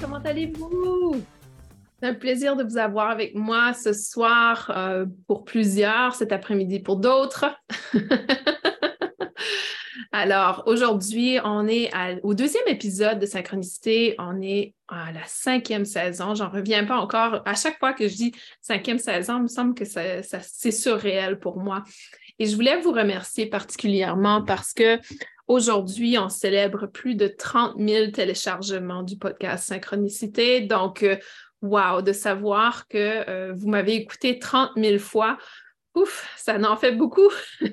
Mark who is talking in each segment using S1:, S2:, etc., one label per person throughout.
S1: comment allez-vous? C'est un plaisir de vous avoir avec moi ce soir euh, pour plusieurs, cet après-midi pour d'autres. Alors, aujourd'hui, on est au deuxième épisode de Synchronicité. On est à la cinquième saison. J'en reviens pas encore. À chaque fois que je dis cinquième saison, il me semble que c'est surréel pour moi. Et je voulais vous remercier particulièrement parce que Aujourd'hui, on célèbre plus de 30 000 téléchargements du podcast Synchronicité. Donc, euh, wow, de savoir que euh, vous m'avez écouté 30 000 fois, ouf, ça n'en fait beaucoup.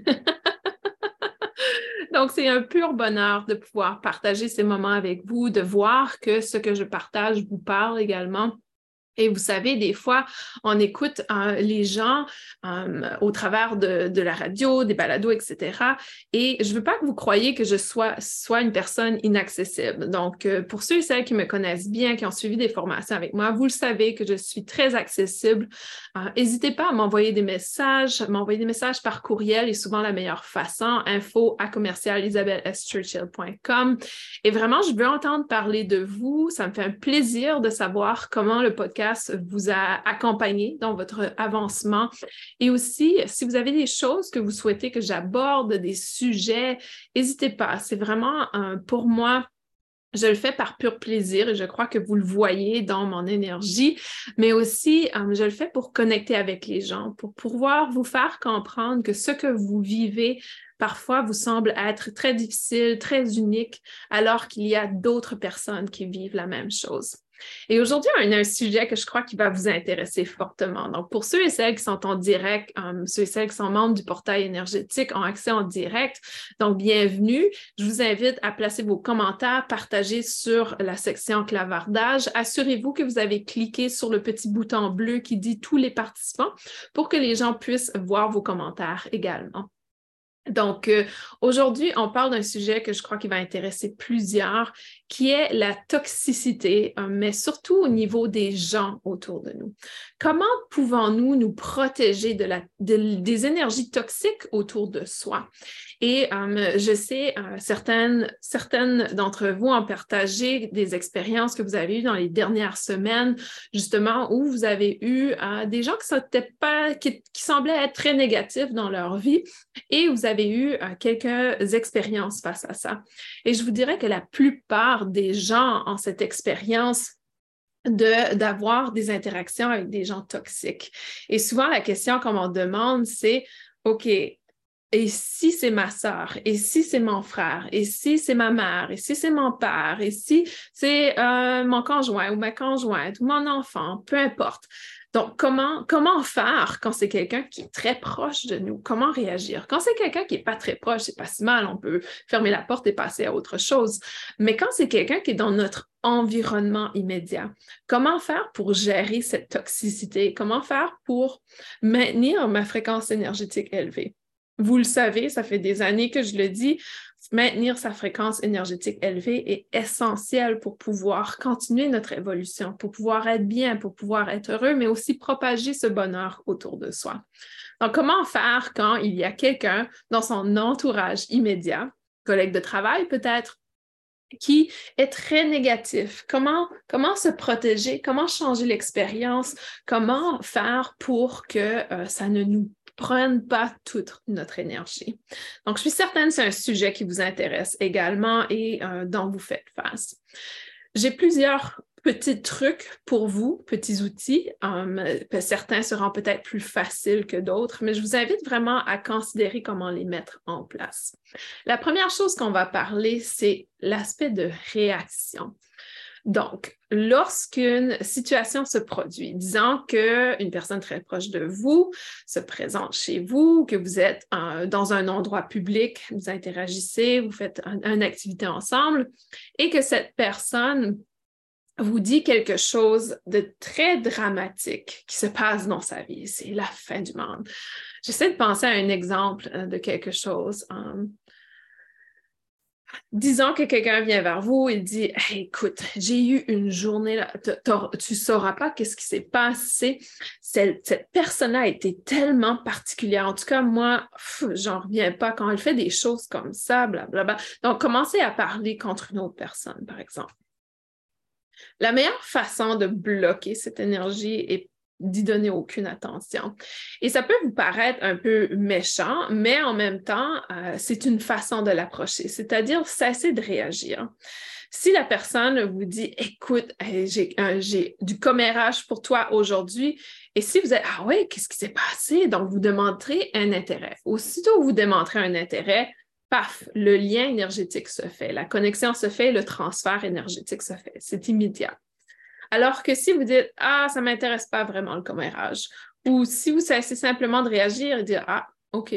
S1: Donc, c'est un pur bonheur de pouvoir partager ces moments avec vous, de voir que ce que je partage vous parle également et vous savez, des fois, on écoute euh, les gens euh, au travers de, la radio, des balados, etc. Et je ne veux pas que vous croyiez que je sois, une personne inaccessible. Donc, euh, pour ceux et celles qui me connaissent bien, qui ont suivi des formations avec moi, vous le savez que je suis très accessible. N'hésitez pas à m'envoyer des messages. M'envoyer des messages par courriel est souvent la meilleure façon. Info à commercial Et vraiment, je veux entendre parler de vous. Ça me fait un plaisir de savoir comment le podcast vous a accompagné dans votre avancement. Et aussi, si vous avez des choses que vous souhaitez que j'aborde, des sujets, n'hésitez pas. C'est vraiment pour moi je le fais par pur plaisir et je crois que vous le voyez dans mon énergie, mais aussi euh, je le fais pour connecter avec les gens, pour pouvoir vous faire comprendre que ce que vous vivez parfois vous semble être très difficile, très unique, alors qu'il y a d'autres personnes qui vivent la même chose. Et aujourd'hui, on a un sujet que je crois qui va vous intéresser fortement. Donc, pour ceux et celles qui sont en direct, euh, ceux et celles qui sont membres du portail énergétique ont accès en direct. Donc, bienvenue. Je vous invite à placer vos commentaires, partager sur la section clavardage. Assurez-vous que vous avez cliqué sur le petit bouton bleu qui dit tous les participants pour que les gens puissent voir vos commentaires également. Donc, euh, aujourd'hui, on parle d'un sujet que je crois qui va intéresser plusieurs, qui est la toxicité, euh, mais surtout au niveau des gens autour de nous. Comment pouvons-nous nous protéger des énergies toxiques autour de soi? Et euh, je sais, certaines, certaines d'entre vous ont partagé des expériences que vous avez eues dans les dernières semaines, justement, où vous avez eu des gens qui, pas, qui, semblaient être très négatifs dans leur vie et vous avez eu euh, quelques expériences face à ça. Et je vous dirais que la plupart des gens ont cette expérience d'avoir des interactions avec des gens toxiques. Et souvent, la question qu'on me demande, c'est, OK, et si c'est ma soeur, et si c'est mon frère, et si c'est ma mère, et si c'est mon père, et si c'est euh, mon conjoint ou ma conjointe ou mon enfant, peu importe. Donc, comment, comment faire quand c'est quelqu'un qui est très proche de nous? Comment réagir? Quand c'est quelqu'un qui n'est pas très proche, c'est pas si mal, on peut fermer la porte et passer à autre chose. Mais quand c'est quelqu'un qui est dans notre environnement immédiat, comment faire pour gérer cette toxicité? Comment faire pour maintenir ma fréquence énergétique élevée? Vous le savez, ça fait des années que je le dis, maintenir sa fréquence énergétique élevée est essentiel pour pouvoir continuer notre évolution, pour pouvoir être bien, pour pouvoir être heureux, mais aussi propager ce bonheur autour de soi. Donc, comment faire quand il y a quelqu'un dans son entourage immédiat, collègue de travail peut-être, qui est très négatif? Comment, se protéger? Comment changer l'expérience? Comment faire pour que euh, ça ne nous prennent pas toute notre énergie. Donc, je suis certaine que c'est un sujet qui vous intéresse également et euh, dont vous faites face. J'ai plusieurs petits trucs pour vous, petits outils. Euh, certains seront peut-être plus faciles que d'autres, mais je vous invite vraiment à considérer comment les mettre en place. La première chose qu'on va parler, c'est l'aspect de réaction. Donc, lorsqu'une situation se produit, disons qu'une personne très proche de vous se présente chez vous, que vous êtes dans un endroit public, vous interagissez, vous faites une activité ensemble et que cette personne vous dit quelque chose de très dramatique qui se passe dans sa vie, c'est la fin du monde. J'essaie de penser à un exemple euh, de quelque chose. Hum, disons que quelqu'un vient vers vous et dit Écoute, j'ai eu une journée tu ne sauras pas qu'est-ce qui s'est passé. Cette, personne-là a été tellement particulière. En tout cas, moi, j'en reviens pas quand elle fait des choses comme ça, blablabla. Donc, commencez à parler contre une autre personne, par exemple. La meilleure façon de bloquer cette énergie est d'y donner aucune attention. Et ça peut vous paraître un peu méchant, mais en même temps, euh, c'est une façon de l'approcher, c'est-à-dire cesser de réagir. Si la personne vous dit, écoute, j'ai du commérage pour toi aujourd'hui, et si vous êtes, ah ouais, qu'est-ce qui s'est passé? Donc, vous demanderez un intérêt. Aussitôt vous démontrez un intérêt, paf, le lien énergétique se fait, la connexion se fait, le transfert énergétique se fait. C'est immédiat. Alors que si vous dites Ah, ça ne m'intéresse pas vraiment le commérage, ou si vous cessez simplement de réagir et dire Ah, OK,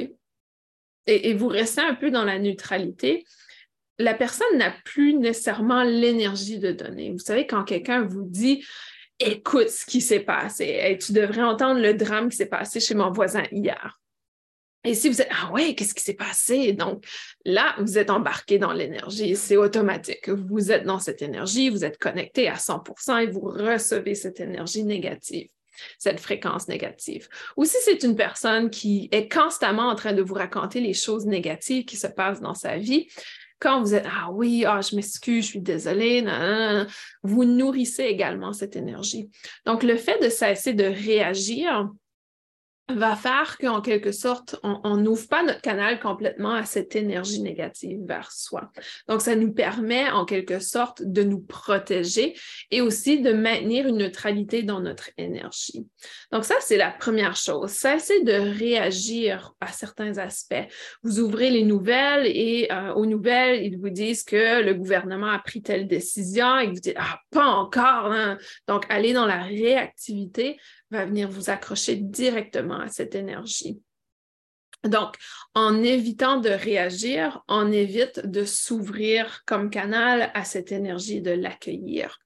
S1: et, vous restez un peu dans la neutralité, la personne n'a plus nécessairement l'énergie de donner. Vous savez, quand quelqu'un vous dit Écoute ce qui s'est passé, et tu devrais entendre le drame qui s'est passé chez mon voisin hier. Et si vous êtes, ah ouais, qu'est-ce qui s'est passé? Donc là, vous êtes embarqué dans l'énergie, c'est automatique. Vous êtes dans cette énergie, vous êtes connecté à 100% et vous recevez cette énergie négative cette fréquence négative. Ou si c'est une personne qui est constamment en train de vous raconter les choses négatives qui se passent dans sa vie, quand vous êtes Ah oui, ah, je m'excuse, je suis désolée, vous nourrissez également cette énergie. Donc, le fait de cesser de réagir va faire qu'en quelque sorte, on n'ouvre pas notre canal complètement à cette énergie négative vers soi. Donc, ça nous permet en quelque sorte de nous protéger et aussi de maintenir une neutralité dans notre énergie. Donc, ça, c'est la première chose. Cessez de réagir à certains aspects. Vous ouvrez les nouvelles et euh, aux nouvelles, ils vous disent que le gouvernement a pris telle décision et vous dites, ah, pas encore. Hein? Donc, allez dans la réactivité va venir vous accrocher directement à cette énergie. Donc, en évitant de réagir, on évite de s'ouvrir comme canal à cette énergie, de l'accueillir.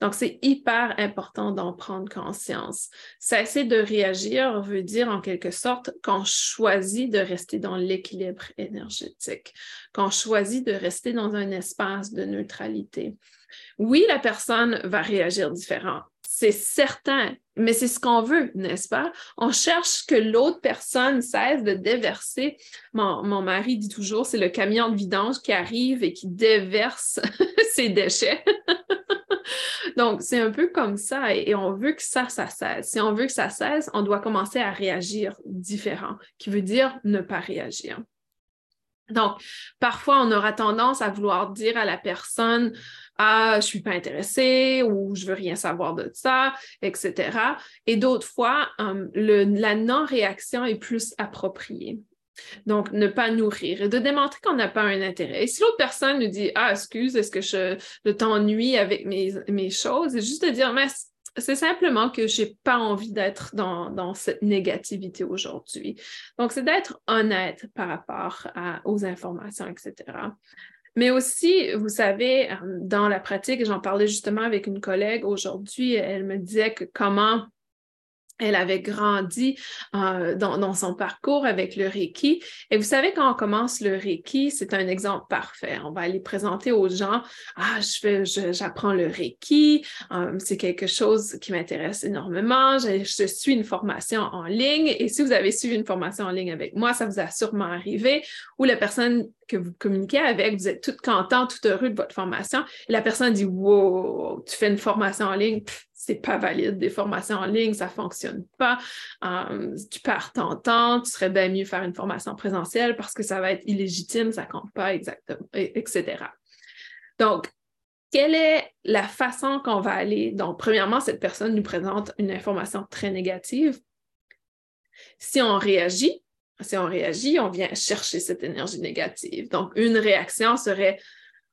S1: Donc, c'est hyper important d'en prendre conscience. Cesser de réagir veut dire en quelque sorte qu'on choisit de rester dans l'équilibre énergétique, qu'on choisit de rester dans un espace de neutralité. Oui, la personne va réagir différent c'est certain, mais c'est ce qu'on veut, n'est-ce pas? On cherche que l'autre personne cesse de déverser. Mon, mari dit toujours, c'est le camion de vidange qui arrive et qui déverse ses déchets. Donc, c'est un peu comme ça et, on veut que ça, ça cesse. Si on veut que ça cesse, on doit commencer à réagir différent, qui veut dire ne pas réagir. Donc, parfois, on aura tendance à vouloir dire à la personne, ah, je suis pas intéressée ou je veux rien savoir de ça, etc. Et d'autres fois, hum, la non-réaction est plus appropriée. Donc, ne pas nourrir et de démontrer qu'on n'a pas un intérêt. Et si l'autre personne nous dit Ah, excuse, est-ce que je, t'ennuie avec mes, mes choses? C'est juste de dire Mais c'est simplement que je n'ai pas envie d'être dans, cette négativité aujourd'hui. Donc, c'est d'être honnête par rapport aux informations, etc. Mais aussi, vous savez, euh, dans la pratique, j'en parlais justement avec une collègue aujourd'hui, elle me disait que comment elle avait grandi euh, dans, son parcours avec le Reiki. Et vous savez, quand on commence le Reiki, c'est un exemple parfait. On va aller présenter aux gens, ah, je j'apprends le Reiki, euh, c'est quelque chose qui m'intéresse énormément. Je, je, suis une formation en ligne. Et si vous avez suivi une formation en ligne avec moi, ça vous a sûrement arrivé, ou la personne que vous communiquez avec, vous êtes toute content, tout heureux de votre formation, la personne dit, wow, tu fais une formation en ligne, c'est pas valide. Des formations en ligne, ça fonctionne pas. Euh, tu perds ton temps, tu serais bien mieux faire une formation présentielle parce que ça va être illégitime, ça compte pas exactement, etc. Donc, quelle est la façon qu'on va aller? Donc, premièrement, cette personne nous présente une information très négative. Si on réagit, si on réagit, on vient chercher cette énergie négative. Donc, une réaction serait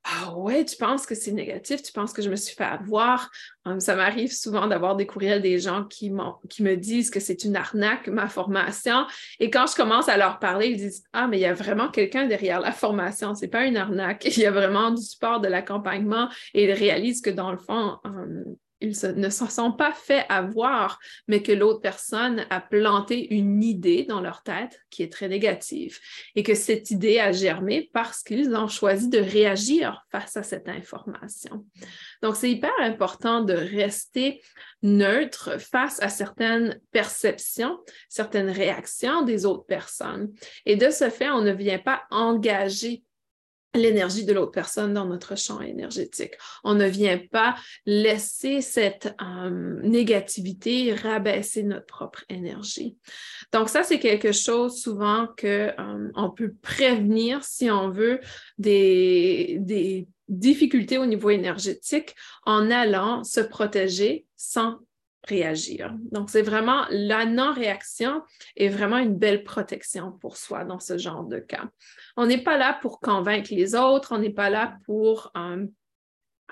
S1: ah ouais, tu penses que c'est négatif, tu penses que je me suis fait avoir. Hum, ça m'arrive souvent d'avoir des courriels des gens qui, me disent que c'est une arnaque, ma formation. Et quand je commence à leur parler, ils disent Ah, mais il y a vraiment quelqu'un derrière la formation, c'est pas une arnaque. Il y a vraiment du support, de l'accompagnement. Et ils réalisent que dans le fond, ils ne se sont pas fait avoir, mais que l'autre personne a planté une idée dans leur tête qui est très négative et que cette idée a germé parce qu'ils ont choisi de réagir face à cette information. Donc, c'est hyper important de rester neutre face à certaines perceptions, certaines réactions des autres personnes. Et de ce fait, on ne vient pas engager l'énergie de l'autre personne dans notre champ énergétique. On ne vient pas laisser cette euh, négativité rabaisser notre propre énergie. Donc ça, c'est quelque chose souvent que euh, on peut prévenir si on veut des, des difficultés au niveau énergétique en allant se protéger sans réagir. Donc, c'est vraiment la non-réaction est vraiment une belle protection pour soi dans ce genre de cas. On n'est pas là pour convaincre les autres, on n'est pas là pour euh,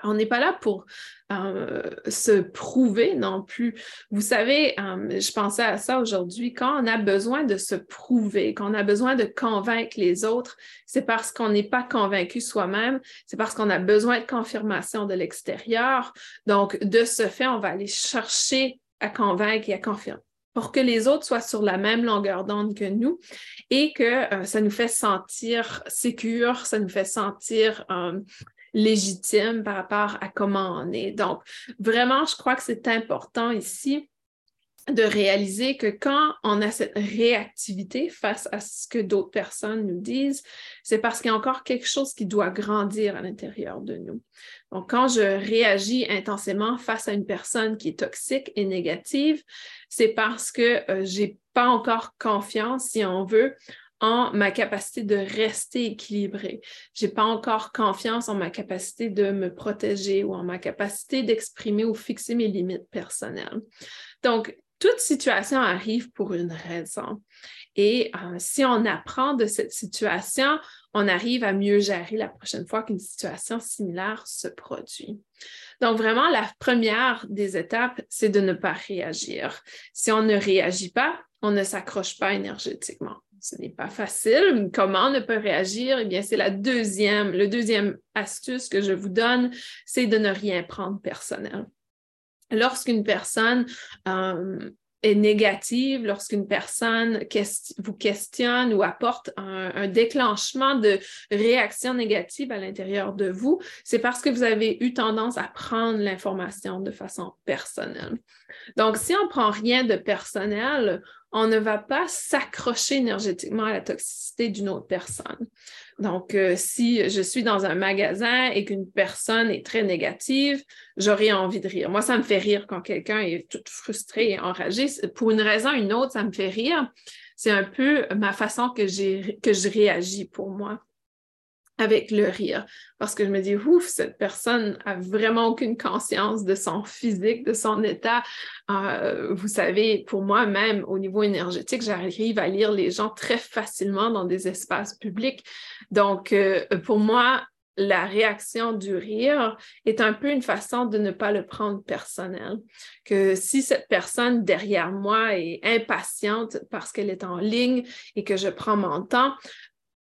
S1: on n'est pas là pour euh, se prouver non plus. Vous savez, euh, je pensais à ça aujourd'hui, quand on a besoin de se prouver, quand on a besoin de convaincre les autres, c'est parce qu'on n'est pas convaincu soi-même, c'est parce qu'on a besoin de confirmation de l'extérieur. Donc, de ce fait, on va aller chercher à convaincre et à confirmer pour que les autres soient sur la même longueur d'onde que nous et que euh, ça nous fait sentir sécure, ça nous fait sentir légitime par rapport à comment on est. Donc, vraiment, je crois que c'est important ici de réaliser que quand on a cette réactivité face à ce que d'autres personnes nous disent, c'est parce qu'il y a encore quelque chose qui doit grandir à l'intérieur de nous. Donc, quand je réagis intensément face à une personne qui est toxique et négative, c'est parce que euh, j'ai pas encore confiance, si on veut, en ma capacité de rester équilibrée. J'ai pas encore confiance en ma capacité de me protéger ou en ma capacité d'exprimer ou fixer mes limites personnelles. Donc, toute situation arrive pour une raison. Et euh, si on apprend de cette situation, on arrive à mieux gérer la prochaine fois qu'une situation similaire se produit. Donc, vraiment, la première des étapes, c'est de ne pas réagir. Si on ne réagit pas, on ne s'accroche pas énergétiquement ce n'est pas facile. Comment ne pas réagir? Eh bien, c'est la deuxième, le deuxième astuce que je vous donne, c'est de ne rien prendre personnel. Lorsqu'une personne euh, est négative, lorsqu'une personne vous questionne ou apporte un, déclenchement de réaction négative à l'intérieur de vous, c'est parce que vous avez eu tendance à prendre l'information de façon personnelle. Donc, si on prend rien de personnel, on ne va pas s'accrocher énergétiquement à la toxicité d'une autre personne. Donc, euh, si je suis dans un magasin et qu'une personne est très négative, j'aurais envie de rire. Moi, ça me fait rire quand quelqu'un est tout frustré et enragé. Pour une raison ou une autre, ça me fait rire. C'est un peu ma façon que, que je réagis pour moi avec le rire. Parce que je me dis ouf cette personne a vraiment aucune conscience de son physique de son état. Euh, vous savez pour moi même au niveau énergétique j'arrive à lire les gens très facilement dans des espaces publics. Donc euh, pour moi la réaction du rire est un peu une façon de ne pas le prendre personnel. Que si cette personne derrière moi est impatiente parce qu'elle est en ligne et que je prends mon temps,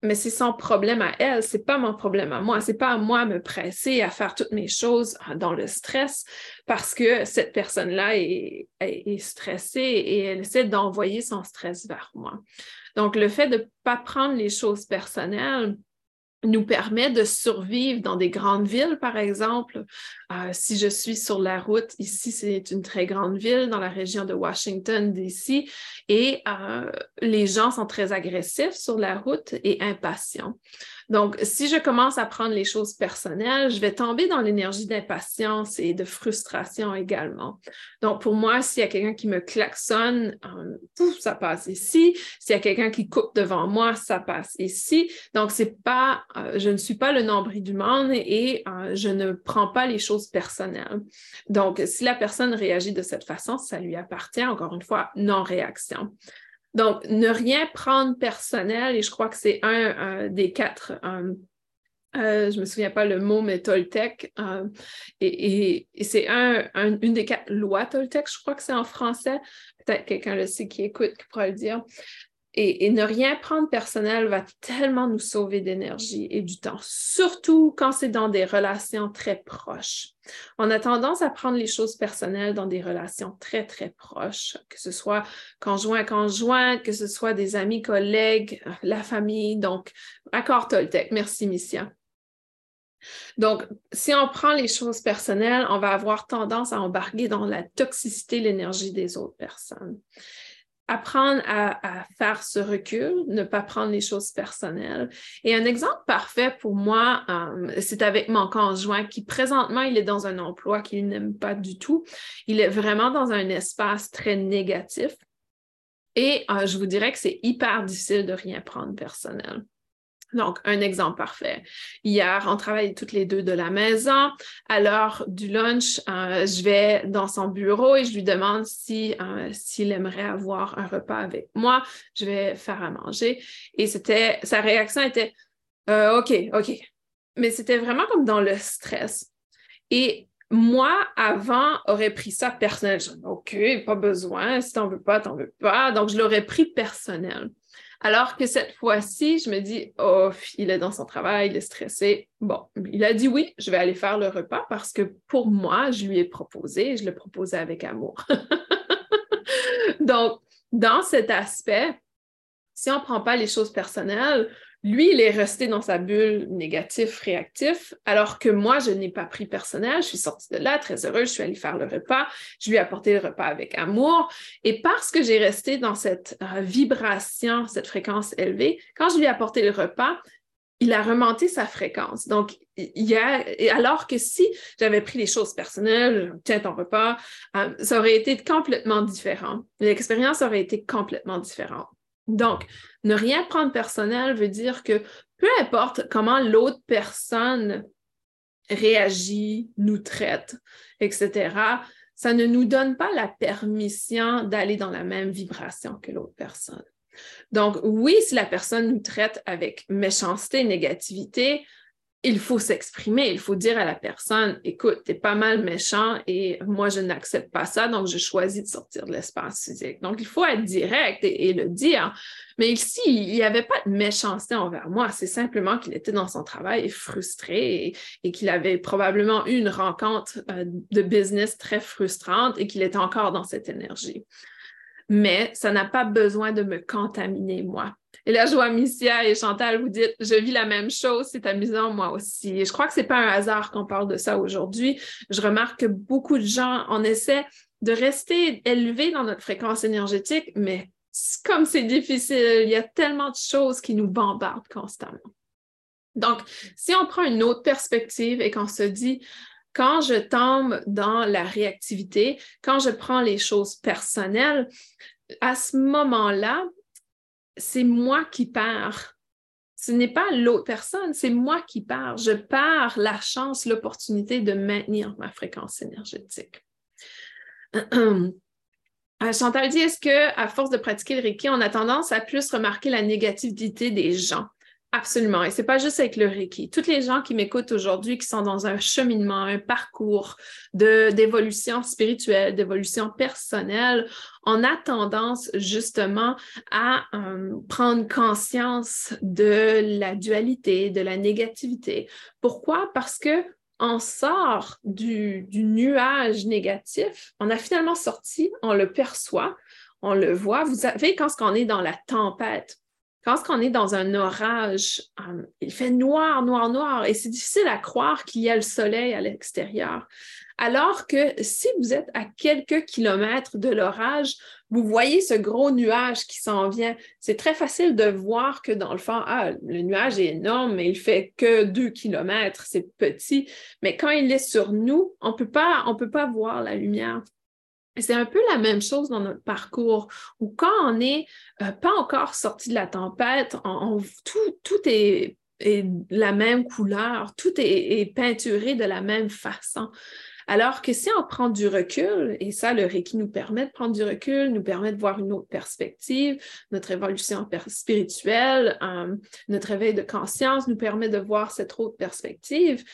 S1: mais c'est son problème à elle, c'est pas mon problème à moi. C'est pas à moi de me presser à faire toutes mes choses dans le stress parce que cette personne-là est, est, stressée et elle essaie d'envoyer son stress vers moi. Donc, le fait de ne pas prendre les choses personnelles, nous permet de survivre dans des grandes villes, par exemple. Euh, si je suis sur la route, ici, c'est une très grande ville dans la région de Washington, D.C., et euh, les gens sont très agressifs sur la route et impatients. Donc, si je commence à prendre les choses personnelles, je vais tomber dans l'énergie d'impatience et de frustration également. Donc, pour moi, s'il y a quelqu'un qui me klaxonne, euh, ça passe ici. S'il y a quelqu'un qui coupe devant moi, ça passe ici. Donc, c'est pas, euh, je ne suis pas le nombril du monde et euh, je ne prends pas les choses personnelles. Donc, si la personne réagit de cette façon, ça lui appartient, encore une fois, non-réaction. Donc, ne rien prendre personnel, et je crois que c'est un, des quatre, euh, euh, je ne me souviens pas le mot, mais Toltec, euh, et, c'est un, une des quatre lois Toltec, je crois que c'est en français, peut-être quelqu'un le sait qui écoute, qui pourra le dire. Et, ne rien prendre personnel va tellement nous sauver d'énergie et du temps, surtout quand c'est dans des relations très proches. On a tendance à prendre les choses personnelles dans des relations très, très proches, que ce soit conjoint, conjoint, que ce soit des amis, collègues, la famille. Donc, accord Toltec. Merci, Missia. Donc, si on prend les choses personnelles, on va avoir tendance à embarquer dans la toxicité, l'énergie des autres personnes. Apprendre à, faire ce recul, ne pas prendre les choses personnelles. Et un exemple parfait pour moi, euh, c'est avec mon conjoint qui présentement, il est dans un emploi qu'il n'aime pas du tout. Il est vraiment dans un espace très négatif. Et euh, je vous dirais que c'est hyper difficile de rien prendre personnel. Donc, un exemple parfait. Hier, on travaille toutes les deux de la maison. À l'heure du lunch, euh, je vais dans son bureau et je lui demande si euh, s'il aimerait avoir un repas avec moi. Je vais faire à manger. Et c'était sa réaction était euh, OK, OK. Mais c'était vraiment comme dans le stress. Et moi, avant, aurais pris ça personnel. OK, pas besoin. Si t'en veux pas, t'en veux pas. Donc, je l'aurais pris personnel. Alors que cette fois-ci, je me dis, oh, il est dans son travail, il est stressé. Bon, il a dit oui, je vais aller faire le repas parce que pour moi, je lui ai proposé je le proposais avec amour. Donc, dans cet aspect, si on ne prend pas les choses personnelles, lui, il est resté dans sa bulle négatif, réactif, alors que moi, je n'ai pas pris personnel. Je suis sortie de là très heureuse. Je suis allée faire le repas. Je lui ai apporté le repas avec amour. Et parce que j'ai resté dans cette euh, vibration, cette fréquence élevée, quand je lui ai apporté le repas, il a remonté sa fréquence. Donc, il y a, alors que si j'avais pris les choses personnelles, tiens ton repas, euh, ça aurait été complètement différent. L'expérience aurait été complètement différente. Donc, ne rien prendre personnel veut dire que peu importe comment l'autre personne réagit, nous traite, etc., ça ne nous donne pas la permission d'aller dans la même vibration que l'autre personne. Donc, oui, si la personne nous traite avec méchanceté, négativité, il faut s'exprimer, il faut dire à la personne, écoute, tu es pas mal méchant et moi, je n'accepte pas ça, donc je choisis de sortir de l'espace physique. Donc, il faut être direct et, le dire. Mais ici, il n'y avait pas de méchanceté envers moi, c'est simplement qu'il était dans son travail frustré et, qu'il avait probablement eu une rencontre euh, de business très frustrante et qu'il est encore dans cette énergie. Mais ça n'a pas besoin de me contaminer, moi. Et là, je vois Missia et Chantal vous dites, je vis la même chose, c'est amusant, moi aussi. Je crois que ce n'est pas un hasard qu'on parle de ça aujourd'hui. Je remarque que beaucoup de gens, on essaie de rester élevés dans notre fréquence énergétique, mais comme c'est difficile, il y a tellement de choses qui nous bombardent constamment. Donc, si on prend une autre perspective et qu'on se dit, quand je tombe dans la réactivité, quand je prends les choses personnelles, à ce moment-là, c'est moi qui pars. Ce n'est pas l'autre personne, c'est moi qui pars. Je pars la chance, l'opportunité de maintenir ma fréquence énergétique. Euh, Chantal dit, est-ce que à force de pratiquer le Reiki, on a tendance à plus remarquer la négativité des gens? Absolument. Et c'est pas juste avec le Reiki. Toutes les gens qui m'écoutent aujourd'hui, qui sont dans un cheminement, un parcours d'évolution spirituelle, d'évolution personnelle, on a tendance justement à euh, prendre conscience de la dualité, de la négativité. Pourquoi? Parce que on sort du, du nuage négatif, on a finalement sorti, on le perçoit, on le voit. Vous savez, quand on est dans la tempête, quand on est dans un orage, euh, il fait noir, noir, noir, et c'est difficile à croire qu'il y a le soleil à l'extérieur. Alors que si vous êtes à quelques kilomètres de l'orage, vous voyez ce gros nuage qui s'en vient. C'est très facile de voir que dans le fond, ah, le nuage est énorme, mais il fait que deux kilomètres, c'est petit. Mais quand il est sur nous, on on peut pas voir la lumière. C'est un peu la même chose dans notre parcours, où quand on n'est euh, pas encore sorti de la tempête, tout, est, la même couleur, tout est, peinturé de la même façon. Alors que si on prend du recul, et ça, le Reiki nous permet de prendre du recul, nous permet de voir une autre perspective, notre évolution spirituelle, euh, notre éveil de conscience nous permet de voir cette autre perspective,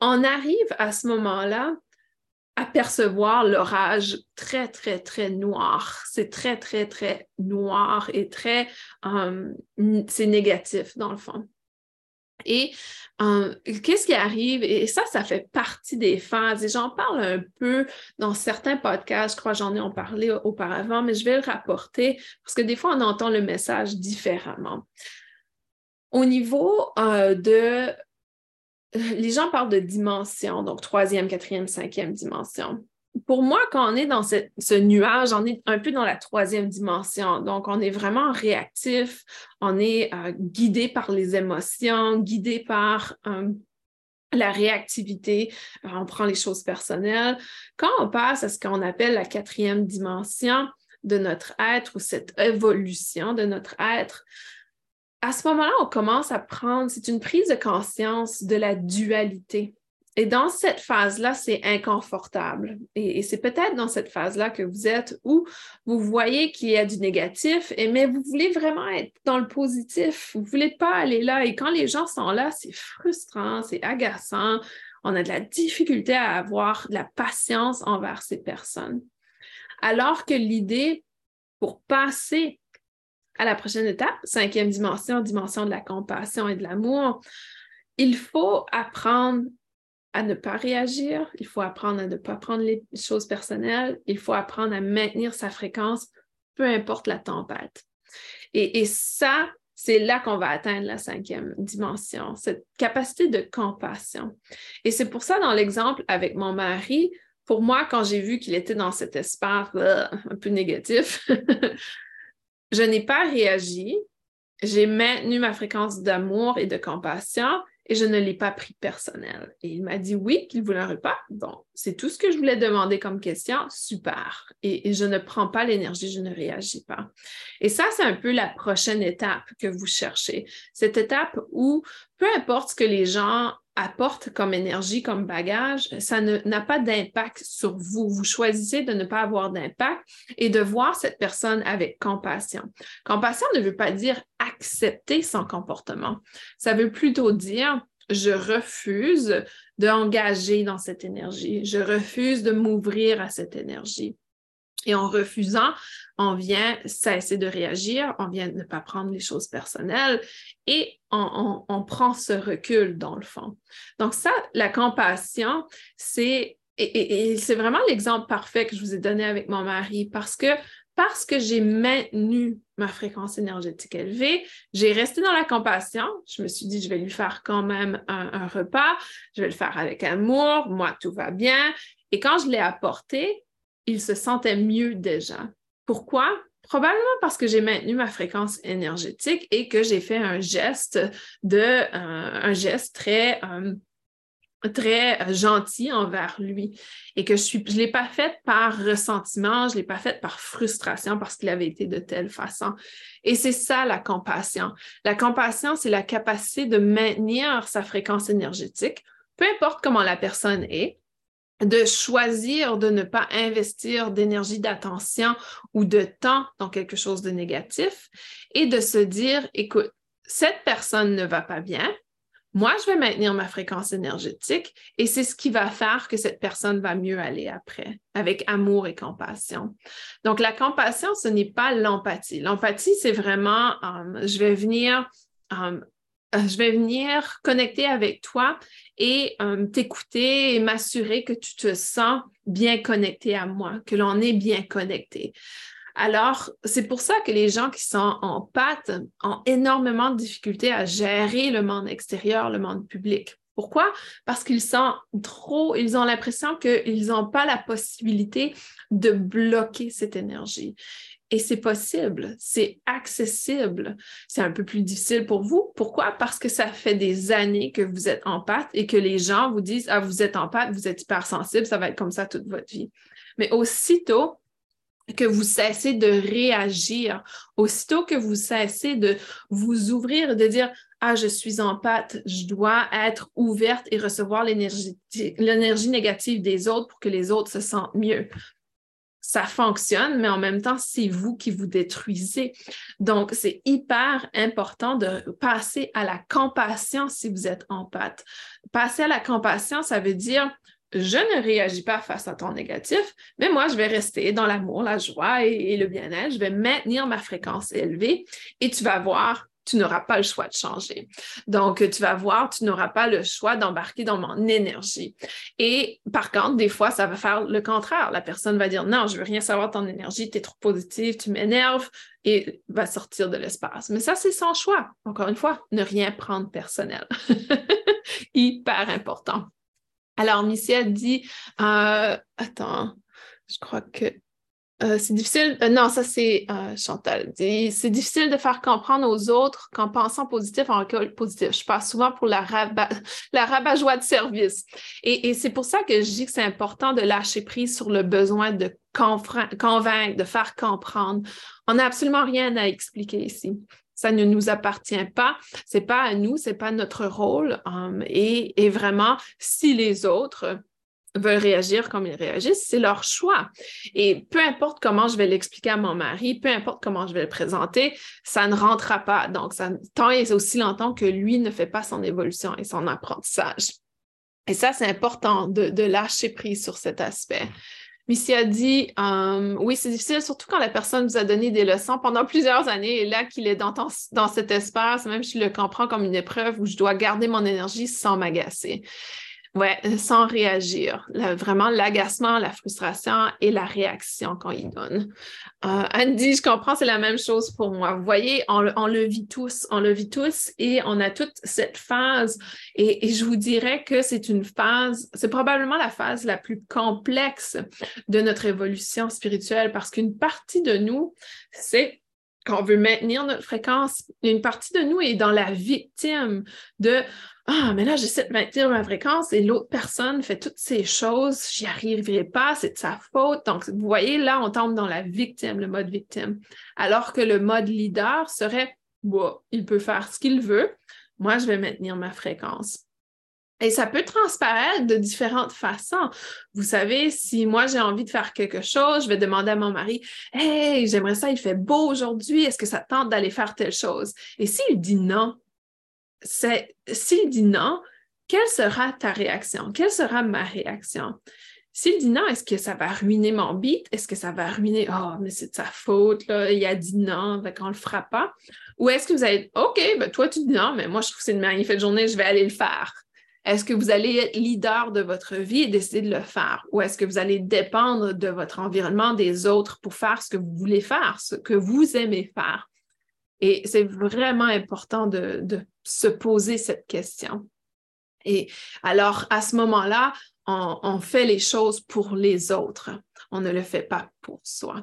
S1: on arrive à ce moment-là apercevoir l'orage très, très, très noir. C'est très, très, très noir et très, euh, c'est négatif dans le fond. Et euh, qu'est-ce qui arrive? Et ça, ça fait partie des phases. Et j'en parle un peu dans certains podcasts. Je crois j'en ai parlé auparavant, mais je vais le rapporter parce que des fois, on entend le message différemment. Au niveau euh, de les gens parlent de dimension, donc troisième, quatrième, cinquième dimension. pour moi, quand on est dans ce nuage, on est un peu dans la troisième dimension. Donc, on est vraiment réactif, on est euh, guidé par les émotions, guidé par euh, la réactivité, euh, on prend les choses personnelles. Quand on passe à ce qu'on appelle la quatrième dimension de notre être ou cette évolution de notre être, à ce moment-là, on commence à prendre, c'est une prise de conscience de la dualité. Et dans cette phase-là, c'est inconfortable. Et, c'est peut-être dans cette phase-là que vous êtes où vous voyez qu'il y a du négatif, et, mais vous voulez vraiment être dans le positif. Vous ne voulez pas aller là. Et quand les gens sont là, c'est frustrant, c'est agaçant. On a de la difficulté à avoir de la patience envers ces personnes. Alors que l'idée pour passer à la prochaine étape, cinquième dimension, dimension de la compassion et de l'amour, il faut apprendre à ne pas réagir, il faut apprendre à ne pas prendre les choses personnelles, il faut apprendre à maintenir sa fréquence, peu importe la tempête. Et, ça, c'est là qu'on va atteindre la cinquième dimension, cette capacité de compassion. Et c'est pour ça, dans l'exemple avec mon mari, pour moi, quand j'ai vu qu'il était dans cet espace euh, un peu négatif, je n'ai pas réagi. J'ai maintenu ma fréquence d'amour et de compassion et je ne l'ai pas pris personnel. Et il m'a dit oui, qu'il voulait un repas. Bon, c'est tout ce que je voulais demander comme question. Super. Et, je ne prends pas l'énergie, je ne réagis pas. Et ça, c'est un peu la prochaine étape que vous cherchez. Cette étape où, peu importe ce que les gens apportent comme énergie, comme bagage, ça n'a pas d'impact sur vous. Vous choisissez de ne pas avoir d'impact et de voir cette personne avec compassion. Compassion ne veut pas dire accepter son comportement. Ça veut plutôt dire je refuse d'engager dans cette énergie. Je refuse de m'ouvrir à cette énergie. Et en refusant, on vient cesser de réagir, on vient ne pas prendre les choses personnelles et on, prend ce recul dans le fond. Donc ça, la compassion, c'est et, c'est vraiment l'exemple parfait que je vous ai donné avec mon mari parce que parce que j'ai maintenu ma fréquence énergétique élevée, j'ai resté dans la compassion. Je me suis dit, je vais lui faire quand même un repas, je vais le faire avec amour, moi, tout va bien. Et quand je l'ai apporté, il se sentait mieux déjà. Pourquoi? Probablement parce que j'ai maintenu ma fréquence énergétique et que j'ai fait un geste euh, euh, très gentil envers lui et que je suis je l'ai pas fait par ressentiment, je l'ai pas fait par frustration parce qu'il avait été de telle façon. Et c'est ça la compassion. La compassion, c'est la capacité de maintenir sa fréquence énergétique, peu importe comment la personne est, de choisir de ne pas investir d'énergie, d'attention ou de temps dans quelque chose de négatif et de se dire, écoute, cette personne ne va pas bien, moi, je vais maintenir ma fréquence énergétique et c'est ce qui va faire que cette personne va mieux aller après, avec amour et compassion. Donc, la compassion, ce n'est pas l'empathie. L'empathie, c'est vraiment, euh, je vais venir euh, je vais venir connecter avec toi et euh, t'écouter et m'assurer que tu te sens bien connecté à moi, que l'on est bien connecté. Alors, c'est pour ça que les gens qui sont en pâte ont énormément de difficultés à gérer le monde extérieur, le monde public. Pourquoi? Parce qu'ils sont trop, ils ont l'impression qu'ils n'ont pas la possibilité de bloquer cette énergie. Et c'est possible, c'est accessible. C'est un peu plus difficile pour vous. Pourquoi? Parce que ça fait des années que vous êtes en pâte et que les gens vous disent, ah, vous êtes en pâte, vous êtes hypersensible, ça va être comme ça toute votre vie. Mais aussitôt que vous cessez de réagir, aussitôt que vous cessez de vous ouvrir de dire, ah, je suis en pâte, je dois être ouverte et recevoir l'énergie négative des autres pour que les autres se sentent mieux ça fonctionne, mais en même temps, c'est vous qui vous détruisez. Donc, c'est hyper important de passer à la compassion si vous êtes en pâte. Passer à la compassion, ça veut dire je ne réagis pas face à ton négatif, mais moi, je vais rester dans l'amour, la joie et, et le bien-être. Je vais maintenir ma fréquence élevée et tu vas voir tu n'auras pas le choix de changer. Donc, tu vas voir, tu n'auras pas le choix d'embarquer dans mon énergie. Et par contre, des fois, ça va faire le contraire. La personne va dire, non, je veux rien savoir de ton énergie, tu es trop positive, tu m'énerves et va sortir de l'espace. Mais ça, c'est son choix. Encore une fois, ne rien prendre personnel. Hyper important. Alors, Michel dit, euh, attends, je crois que euh, c'est difficile. Euh, non, ça c'est euh, Chantal. C'est difficile de faire comprendre aux autres qu'en pensant positif, en récolte positif. Je passe souvent pour la, rabat, la de service. Et, c'est pour ça que je dis que c'est important de lâcher prise sur le besoin de convaincre, de faire comprendre. On n'a absolument rien à expliquer ici. Ça ne nous appartient pas, c'est pas à nous, c'est pas notre rôle. et vraiment, si les autres veulent réagir comme ils réagissent, c'est leur choix. Et peu importe comment je vais l'expliquer à mon mari, peu importe comment je vais le présenter, ça ne rentrera pas. Donc, tant et aussi longtemps que lui ne fait pas son évolution et son apprentissage. Et ça, c'est important de, lâcher prise sur cet aspect. Missy a dit, euh, oui, c'est difficile, surtout quand la personne vous a donné des leçons pendant plusieurs années et là qu'il est dans, dans cet espace, même si je le comprends comme une épreuve où je dois garder mon énergie sans m'agacer. Ouais, euh, sans réagir. vraiment l'agacement, la frustration et la réaction qu'on y donne. Euh, Andy, je comprends, c'est la même chose pour moi. Vous voyez, on, le vit tous, on le vit tous et on a toute cette phase. Et, je vous dirais que c'est une phase, c'est probablement la phase la plus complexe de notre évolution spirituelle parce qu'une partie de nous, c'est qu'on veut maintenir notre fréquence. Une partie de nous est dans la victime de ah, mais là, j'essaie de maintenir ma fréquence et l'autre personne fait toutes ces choses, j'y arriverai pas, c'est de sa faute. Donc, vous voyez, là, on tombe dans la victime, le mode victime. Alors que le mode leader serait, bon, il peut faire ce qu'il veut, moi, je vais maintenir ma fréquence. Et ça peut transparaître de différentes façons. Vous savez, si moi j'ai envie de faire quelque chose, je vais demander à mon mari Hey, j'aimerais ça, il fait beau aujourd'hui, est-ce que ça tente d'aller faire telle chose? Et s'il dit non, s'il dit non, quelle sera ta réaction? Quelle sera ma réaction? S'il dit non, est-ce que ça va ruiner mon beat? Est-ce que ça va ruiner, oh, mais c'est de sa faute, là, il a dit non, on ne le fera pas? Ou est-ce que vous allez, OK, ben toi, tu dis non, mais moi, je trouve que c'est une magnifique journée, je vais aller le faire. Est-ce que vous allez être leader de votre vie et décider de le faire? Ou est-ce que vous allez dépendre de votre environnement, des autres pour faire ce que vous voulez faire, ce que vous aimez faire? Et c'est vraiment important de, se poser cette question. Et alors, à ce moment-là, on, fait les choses pour les autres. On ne le fait pas pour soi.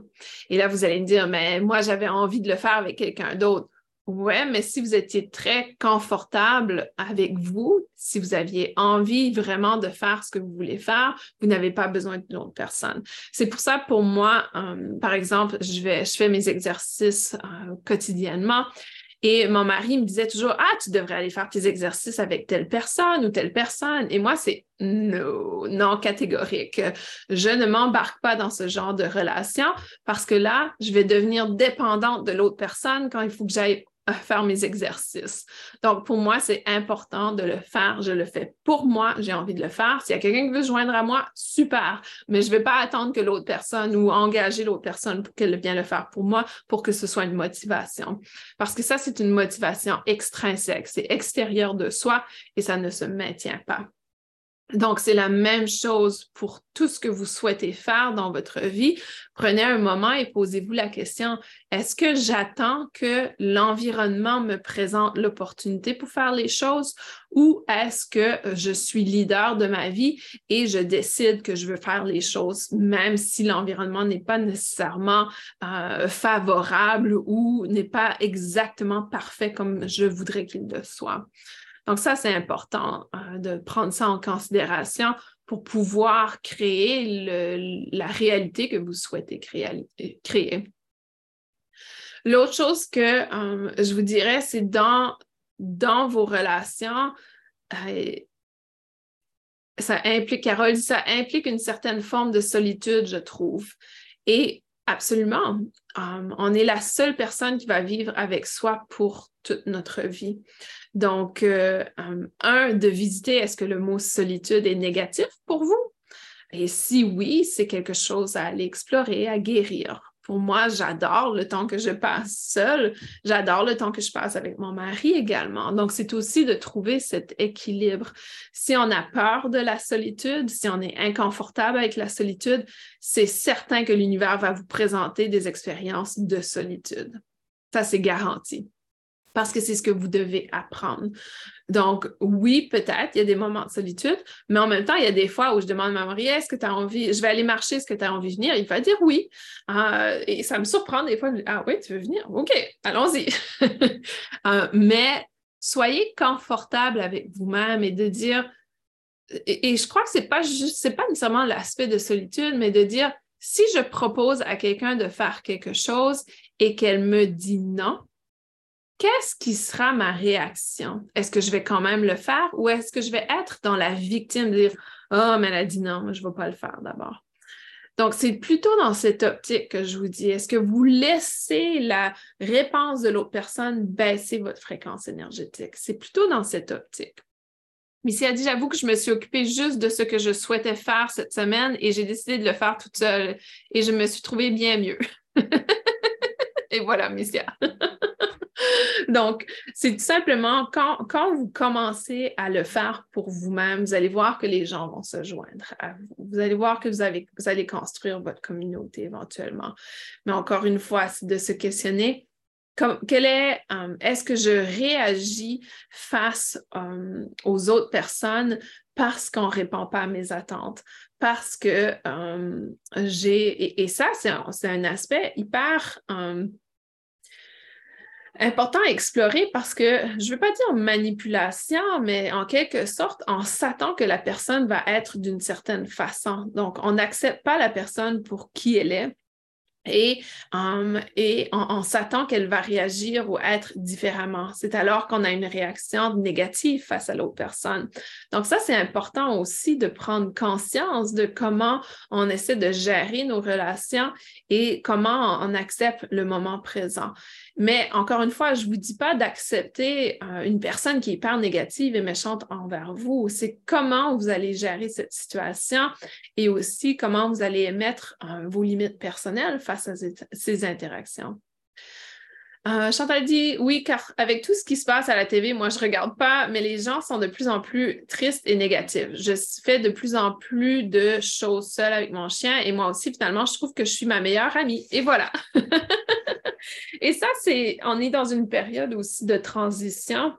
S1: Et là, vous allez me dire, mais moi, j'avais envie de le faire avec quelqu'un d'autre. Ouais, mais si vous étiez très confortable avec vous, si vous aviez envie vraiment de faire ce que vous voulez faire, vous n'avez pas besoin d'une autre personne. C'est pour ça, pour moi, euh, par exemple, je, vais, je fais mes exercices euh, quotidiennement et mon mari me disait toujours, ah, tu devrais aller faire tes exercices avec telle personne ou telle personne. Et moi, c'est non, non catégorique. Je ne m'embarque pas dans ce genre de relation parce que là, je vais devenir dépendante de l'autre personne quand il faut que j'aille faire mes exercices. Donc, pour moi, c'est important de le faire. Je le fais pour moi. J'ai envie de le faire. S'il y a quelqu'un qui veut se joindre à moi, super. Mais je ne vais pas attendre que l'autre personne ou engager l'autre personne pour qu'elle vienne le faire pour moi pour que ce soit une motivation. Parce que ça, c'est une motivation extrinsèque. C'est extérieur de soi et ça ne se maintient pas. Donc, c'est la même chose pour tout ce que vous souhaitez faire dans votre vie. Prenez un moment et posez-vous la question, est-ce que j'attends que l'environnement me présente l'opportunité pour faire les choses ou est-ce que je suis leader de ma vie et je décide que je veux faire les choses même si l'environnement n'est pas nécessairement euh, favorable ou n'est pas exactement parfait comme je voudrais qu'il le soit? Donc ça, c'est important euh, de prendre ça en considération pour pouvoir créer la réalité que vous souhaitez créer. L'autre chose que euh, je vous dirais, c'est dans, dans vos relations, euh, ça implique, Carole ça implique une certaine forme de solitude, je trouve. Et absolument, on est la seule personne qui va vivre avec soi pour toute notre vie. Donc, euh, un, de visiter, est-ce que le mot solitude est négatif pour vous? Et si oui, c'est quelque chose à aller explorer, à guérir. Moi, j'adore le temps que je passe seule. J'adore le temps que je passe avec mon mari également. Donc, c'est aussi de trouver cet équilibre. Si on a peur de la solitude, si on est inconfortable avec la solitude, c'est certain que l'univers va vous présenter des expériences de solitude. Ça, c'est garanti. Parce que c'est ce que vous devez apprendre. Donc, oui, peut-être, il y a des moments de solitude, mais en même temps, il y a des fois où je demande à ma mari, est-ce que tu as envie, je vais aller marcher, est-ce que tu as envie de venir? Il va dire oui. Euh, et ça me surprend des fois, ah oui, tu veux venir? OK, allons-y. Euh, mais soyez confortable avec vous-même et de dire, et, je crois que c'est pas juste, pas nécessairement l'aspect de solitude, mais de dire, si je propose à quelqu'un de faire quelque chose et qu'elle me dit non, qu'est-ce qui sera ma réaction? Est-ce que je vais quand même le faire ou est-ce que je vais être dans la victime dire Oh, mais elle a dit non, je ne vais pas le faire d'abord. Donc, c'est plutôt dans cette optique que je vous dis, est-ce que vous laissez la réponse de l'autre personne baisser votre fréquence énergétique? C'est plutôt dans cette optique. Missy a dit, j'avoue que je me suis occupée juste de ce que je souhaitais faire cette semaine et j'ai décidé de le faire toute seule et je me suis trouvée bien mieux. et voilà, Missia. Donc, c'est tout simplement quand, vous commencez à le faire pour vous-même, vous allez voir que les gens vont se joindre à vous. Vous allez voir que vous, allez construire votre communauté éventuellement. Mais encore une fois, c'est de se questionner quel est, euh, est-ce que je réagis face euh, aux autres personnes parce qu'on ne répond pas à mes attentes, parce que euh, j'ai, et, ça, c'est un, aspect hyper important à explorer parce que je ne veux pas dire manipulation, mais en quelque sorte, en s'attend que la personne va être d'une certaine façon. Donc, on n'accepte pas la personne pour qui elle est et, um, et on, s'attend qu'elle va réagir ou être différemment. C'est alors qu'on a une réaction négative face à l'autre personne. Donc ça, c'est important aussi de prendre conscience de comment on essaie de gérer nos relations et comment on accepte le moment présent. Mais encore une fois, je ne vous dis pas d'accepter euh, une personne qui est hyper négative et méchante envers vous. C'est comment vous allez gérer cette situation et aussi comment vous allez émettre euh, vos limites personnelles face à ces interactions. Euh, Chantal dit oui, car avec tout ce qui se passe à la TV, moi je ne regarde pas, mais les gens sont de plus en plus tristes et négatifs. Je fais de plus en plus de choses seule avec mon chien et moi aussi, finalement, je trouve que je suis ma meilleure amie. Et voilà. et ça, c'est, on est dans une période aussi de transition.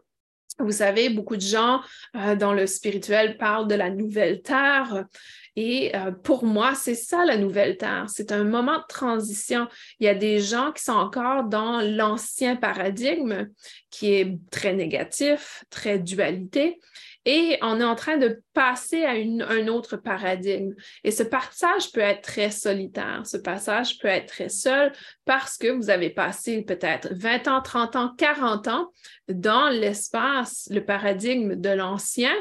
S1: Vous savez, beaucoup de gens euh, dans le spirituel parlent de la nouvelle terre. Et euh, pour moi, c'est ça la nouvelle terre. C'est un moment de transition. Il y a des gens qui sont encore dans l'ancien paradigme qui est très négatif, très dualité. Et on est en train de passer à un autre paradigme. Et ce passage peut être très solitaire, ce passage peut être très seul parce que vous avez passé peut-être 20 ans, 30 ans, 40 ans dans l'espace, le paradigme de l'ancien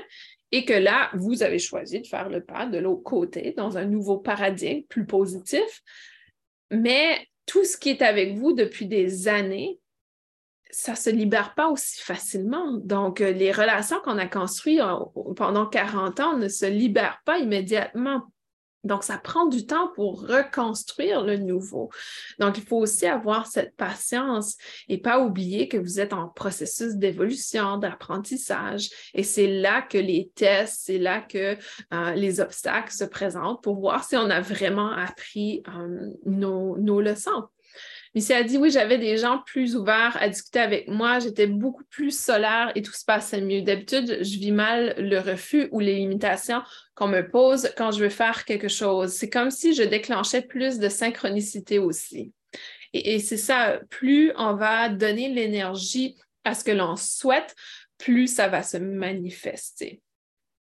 S1: et que là, vous avez choisi de faire le pas de l'autre côté dans un nouveau paradigme plus positif. Mais tout ce qui est avec vous depuis des années, ça ne se libère pas aussi facilement. Donc, euh, les relations qu'on a construites pendant 40 ans ne se libèrent pas immédiatement. Donc, ça prend du temps pour reconstruire le nouveau. Donc, il faut aussi avoir cette patience et pas oublier que vous êtes en processus d'évolution, d'apprentissage. Et c'est là que les tests, c'est là que euh, les obstacles se présentent pour voir si on a vraiment appris euh, nos, nos leçons. Missy a dit oui, j'avais des gens plus ouverts à discuter avec moi, j'étais beaucoup plus solaire et tout se passait mieux. D'habitude, je vis mal le refus ou les limitations qu'on me pose quand je veux faire quelque chose. C'est comme si je déclenchais plus de synchronicité aussi. Et, et c'est ça, plus on va donner l'énergie à ce que l'on souhaite, plus ça va se manifester.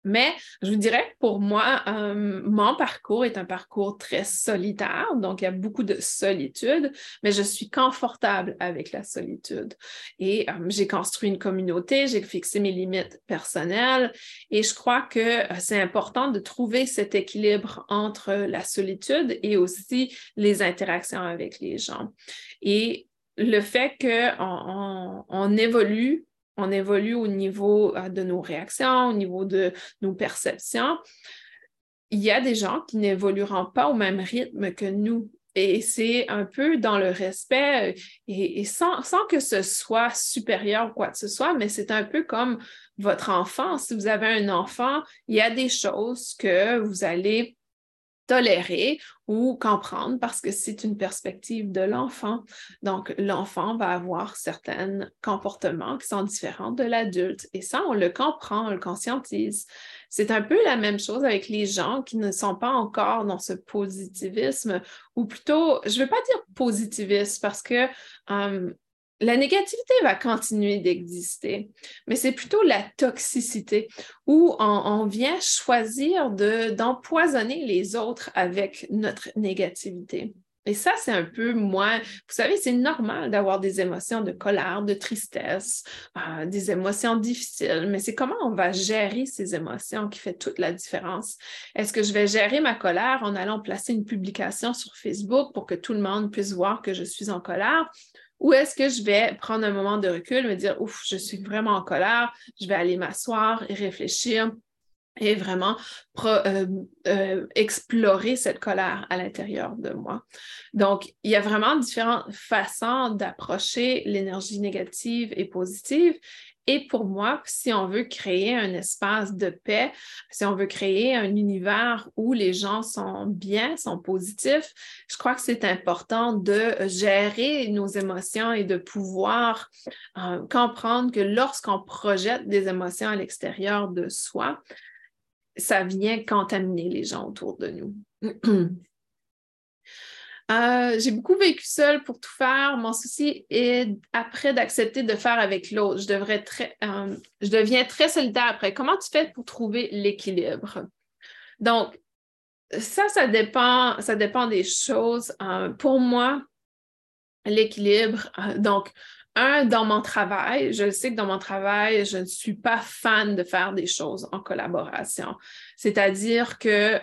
S1: Mais je vous dirais, pour moi, euh, mon parcours est un parcours très solitaire, donc il y a beaucoup de solitude, mais je suis confortable avec la solitude. Et euh, j'ai construit une communauté, j'ai fixé mes limites personnelles et je crois que euh, c'est important de trouver cet équilibre entre la solitude et aussi les interactions avec les gens. Et le fait qu'on on évolue on évolue au niveau euh, de nos réactions, au niveau de nos perceptions, il y a des gens qui n'évolueront pas au même rythme que nous. Et c'est un peu dans le respect euh, et, sans, que ce soit supérieur ou quoi que ce soit, mais c'est un peu comme votre enfant. Si vous avez un enfant, il y a des choses que vous allez tolérer ou comprendre parce que c'est une perspective de l'enfant. Donc, l'enfant va avoir certains comportements qui sont différents de l'adulte. Et ça, on le comprend, on le conscientise. C'est un peu la même chose avec les gens qui ne sont pas encore dans ce positivisme, ou plutôt, je ne veux pas dire positiviste parce que euh, la négativité va continuer d'exister, mais c'est plutôt la toxicité où on, vient choisir d'empoisonner les autres avec notre négativité. Et ça, c'est un peu moins, vous savez, c'est normal d'avoir des émotions de colère, de tristesse, euh, des émotions difficiles, mais c'est comment on va gérer ces émotions qui fait toute la différence. Est-ce que je vais gérer ma colère en allant placer une publication sur Facebook pour que tout le monde puisse voir que je suis en colère? Ou est-ce que je vais prendre un moment de recul, me dire, ouf, je suis vraiment en colère, je vais aller m'asseoir et réfléchir et vraiment euh, euh, explorer cette colère à l'intérieur de moi. Donc, il y a vraiment différentes façons d'approcher l'énergie négative et positive et pour moi, si on veut créer un espace de paix, si on veut créer un univers où les gens sont bien, sont positifs, je crois que c'est important de gérer nos émotions et de pouvoir euh, comprendre que lorsqu'on projette des émotions à l'extérieur de soi, ça vient contaminer les gens autour de nous. Euh, j'ai beaucoup vécu seule pour tout faire. Mon souci est après d'accepter de faire avec l'autre. Je, devrais très, euh, je deviens très solitaire après. Comment tu fais pour trouver l'équilibre? Donc, ça, ça dépend, ça dépend des choses. Euh, pour moi, l'équilibre, donc, un, dans mon travail, je sais que dans mon travail, je ne suis pas fan de faire des choses en collaboration. C'est-à-dire que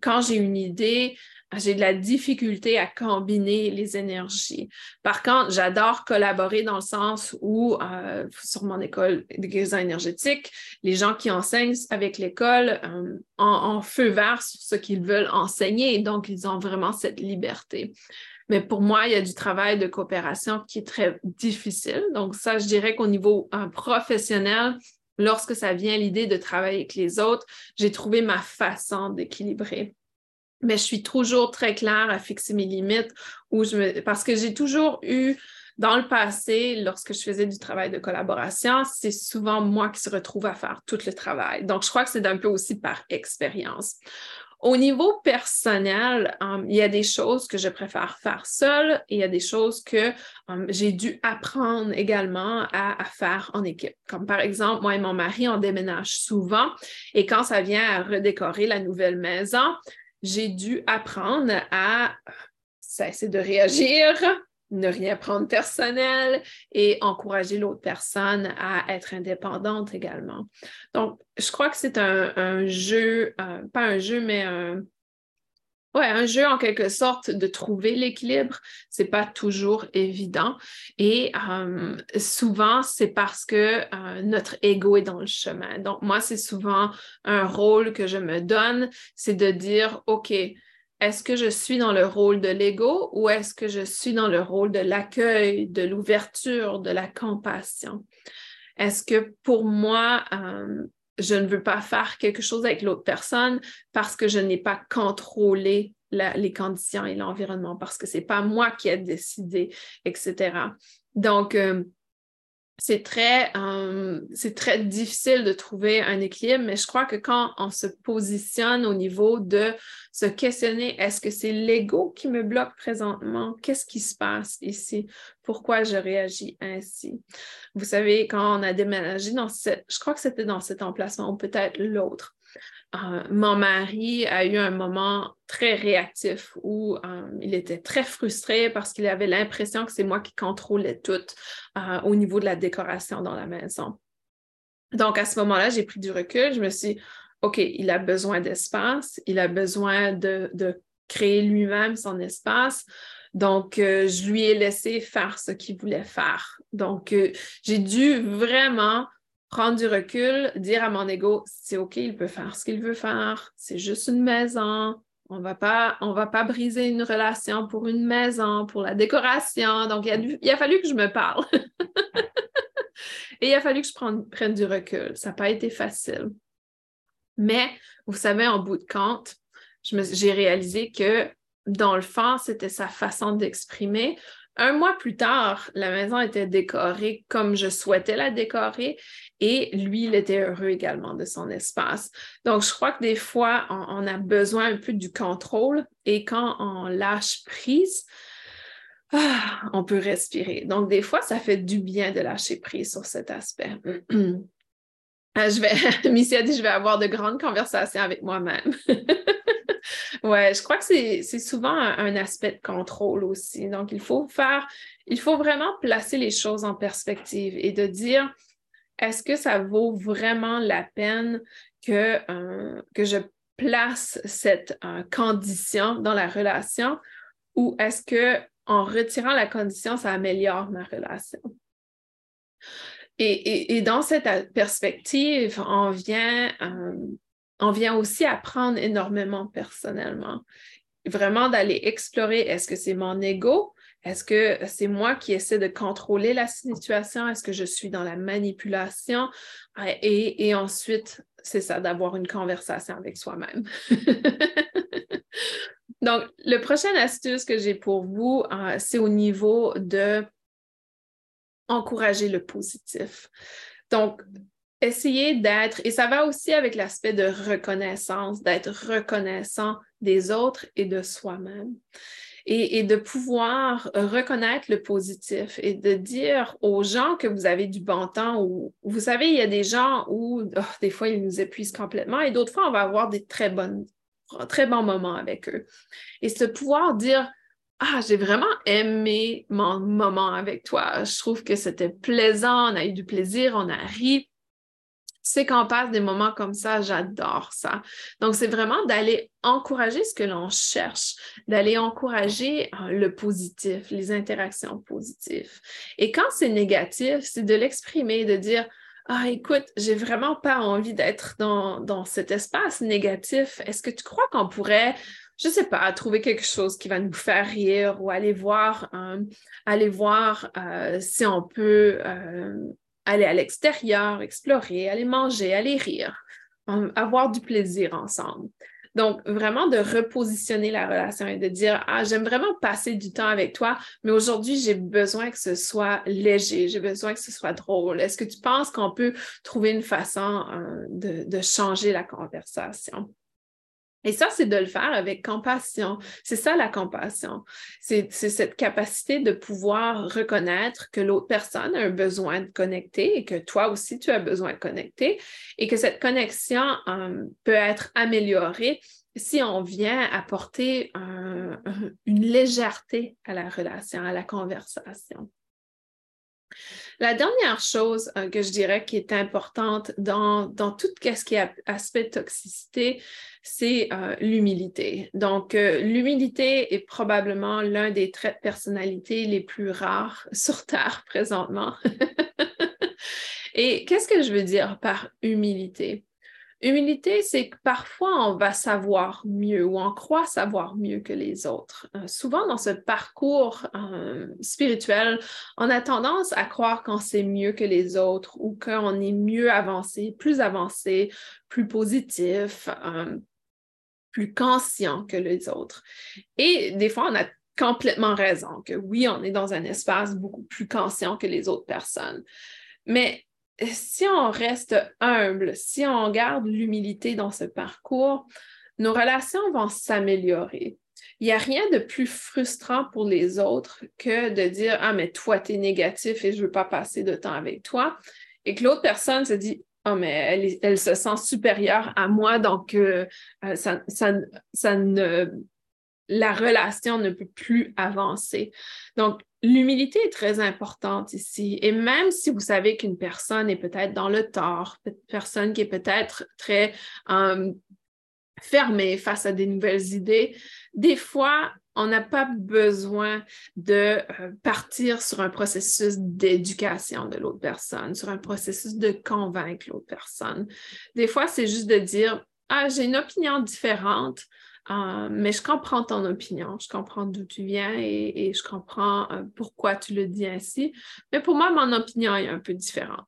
S1: quand j'ai une idée, j'ai de la difficulté à combiner les énergies. Par contre, j'adore collaborer dans le sens où, euh, sur mon école de guérison énergétique, les gens qui enseignent avec l'école euh, ont, feu vert sur ce qu'ils veulent enseigner, donc ils ont vraiment cette liberté. Mais pour moi, il y a du travail de coopération qui est très difficile. Donc ça, je dirais qu'au niveau euh, professionnel, lorsque ça vient l'idée de travailler avec les autres, j'ai trouvé ma façon d'équilibrer mais je suis toujours très claire à fixer mes limites parce que j'ai toujours eu dans le passé, lorsque je faisais du travail de collaboration, c'est souvent moi qui se retrouve à faire tout le travail. Donc, je crois que c'est un peu aussi par expérience. Au niveau personnel, il y a des choses que je préfère faire seule et il y a des choses que j'ai dû apprendre également à, à, faire en équipe. Comme par exemple, moi et mon mari, on déménage souvent et quand ça vient à redécorer la nouvelle maison, j'ai dû apprendre à cesser de réagir, ne rien prendre personnel et encourager l'autre personne à être indépendante également. Donc, je crois que c'est un, jeu, euh, pas un jeu, mais un, jeu en quelque sorte de trouver l'équilibre, c'est pas toujours évident. Et euh, souvent, c'est parce que euh, notre ego est dans le chemin. Donc, moi, c'est souvent un rôle que je me donne, c'est de dire, OK, est-ce que je suis dans le rôle de l'ego ou est-ce que je suis dans le rôle de l'accueil, de l'ouverture, de la compassion? Est-ce que pour moi, euh, je ne veux pas faire quelque chose avec l'autre personne parce que je n'ai pas contrôlé les conditions et l'environnement, parce que ce n'est pas moi qui ai décidé, etc. Donc, euh, c'est très, euh, c'est très difficile de trouver un équilibre, mais je crois que quand on se positionne au niveau de se questionner, est-ce que c'est l'ego qui me bloque présentement? Qu'est-ce qui se passe ici? Pourquoi je réagis ainsi? Vous savez, quand on a déménagé dans cette, je crois que c'était dans cet emplacement ou peut-être l'autre, euh, mon mari a eu un moment très réactif où euh, il était très frustré parce qu'il avait l'impression que c'est moi qui contrôlais tout euh, au niveau de la décoration dans la maison. Donc, à ce moment-là, j'ai pris du recul. Je me suis dit, OK, il a besoin d'espace, il a besoin de, de créer lui-même son espace. Donc, je lui ai laissé faire ce qu'il voulait faire. Donc, j'ai dû vraiment prendre du recul, dire à mon ego, c'est OK, il peut faire ce qu'il veut faire, c'est juste une maison, on va pas, on va pas briser une relation pour une maison, pour la décoration. Donc, il a, fallu que je me parle. Et il a fallu que je prenne, prenne du recul. Ça n'a pas été facile. Mais, vous savez, en bout de compte, j'ai réalisé que dans le fond, c'était sa façon d'exprimer. Un mois plus tard, la maison était décorée comme je souhaitais la décorer et lui, il était heureux également de son espace. Donc, je crois que des fois, on, a besoin un peu du contrôle et quand on lâche prise, ah, on peut respirer. Donc, des fois, ça fait du bien de lâcher prise sur cet aspect. Ah, je vais, Missy a dit, je vais avoir de grandes conversations avec moi-même. ouais, je crois que c'est souvent un, aspect de contrôle aussi. Donc, il faut faire, il faut vraiment placer les choses en perspective et de dire, est-ce que ça vaut vraiment la peine que, euh, que je place cette euh, condition dans la relation ou est-ce que en retirant la condition, ça améliore ma relation? Et, dans cette perspective, on vient, euh, on vient aussi apprendre énormément personnellement. Vraiment d'aller explorer, est-ce que c'est mon ego? Est-ce que c'est moi qui essaie de contrôler la situation? Est-ce que je suis dans la manipulation? Et, et ensuite, c'est ça, d'avoir une conversation avec soi-même. Donc, le prochain astuce que j'ai pour vous, euh, c'est au niveau de encourager le positif. Donc, essayer d'être, et ça va aussi avec l'aspect de reconnaissance, d'être reconnaissant des autres et de soi-même. Et, de pouvoir reconnaître le positif et de dire aux gens que vous avez du bon temps ou vous savez, il y a des gens où oh, des fois ils nous épuisent complètement et d'autres fois on va avoir des très bonnes, très bons moments avec eux. Et ce pouvoir dire ah, j'ai vraiment aimé mon moment avec toi. Je trouve que c'était plaisant, on a eu du plaisir, on a ri. C'est qu'on passe des moments comme ça, j'adore ça. Donc, c'est vraiment d'aller encourager ce que l'on cherche, d'aller encourager euh, le positif, les interactions positives. Et quand c'est négatif, c'est de l'exprimer, de dire, ah, écoute, j'ai vraiment pas envie d'être dans, cet espace négatif. Est-ce que tu crois qu'on pourrait je sais pas, trouver quelque chose qui va nous faire rire ou aller voir, euh, aller voir euh, si on peut aller à l'extérieur, explorer, aller manger, aller rire, avoir du plaisir ensemble. Donc, vraiment de repositionner la relation et de dire, ah, j'aime vraiment passer du temps avec toi, mais aujourd'hui, j'ai besoin que ce soit léger, j'ai besoin que ce soit drôle. Est-ce que tu penses qu'on peut trouver une façon de changer la conversation? Et ça, c'est de le faire avec compassion. C'est ça la compassion. C'est cette capacité de pouvoir reconnaître que l'autre personne a un besoin de connecter et que toi aussi, tu as besoin de connecter et que cette connexion euh, peut être améliorée si on vient apporter une légèreté à la relation, à la conversation. La dernière chose euh, que je dirais qui est importante dans, dans tout ce qui est aspect toxicité, c'est euh, l'humilité. Donc, euh, l'humilité est probablement l'un des traits de personnalité les plus rares sur Terre présentement. Et qu'est-ce que je veux dire par humilité? Humilité, c'est que parfois on va savoir mieux ou on croit savoir mieux que les autres. Euh, souvent dans ce parcours euh, spirituel, on a tendance à croire qu'on sait mieux que les autres ou qu'on est mieux avancé, plus avancé, plus positif, euh, plus conscient que les autres. Et des fois, on a complètement raison que oui, on est dans un espace beaucoup plus conscient que les autres personnes. Mais si on reste humble, si on garde l'humilité dans ce parcours, nos relations vont s'améliorer. Il n'y a rien de plus frustrant pour les autres que de dire Ah, mais toi, tu es négatif et je ne veux pas passer de temps avec toi. Et que l'autre personne se dit Ah, mais elle, se sent supérieure à moi, donc euh, euh, ça, ça ne, la relation ne peut plus avancer. Donc, L'humilité est très importante ici. Et même si vous savez qu'une personne est peut-être dans le tort, une personne qui est peut-être très euh, fermée face à des nouvelles idées, des fois, on n'a pas besoin de euh, partir sur un processus d'éducation de l'autre personne, sur un processus de convaincre l'autre personne. Des fois, c'est juste de dire, ah, j'ai une opinion différente, euh, mais je comprends ton opinion, je comprends d'où tu viens et, je comprends euh, pourquoi tu le dis ainsi. Mais pour moi, mon opinion est un peu différente.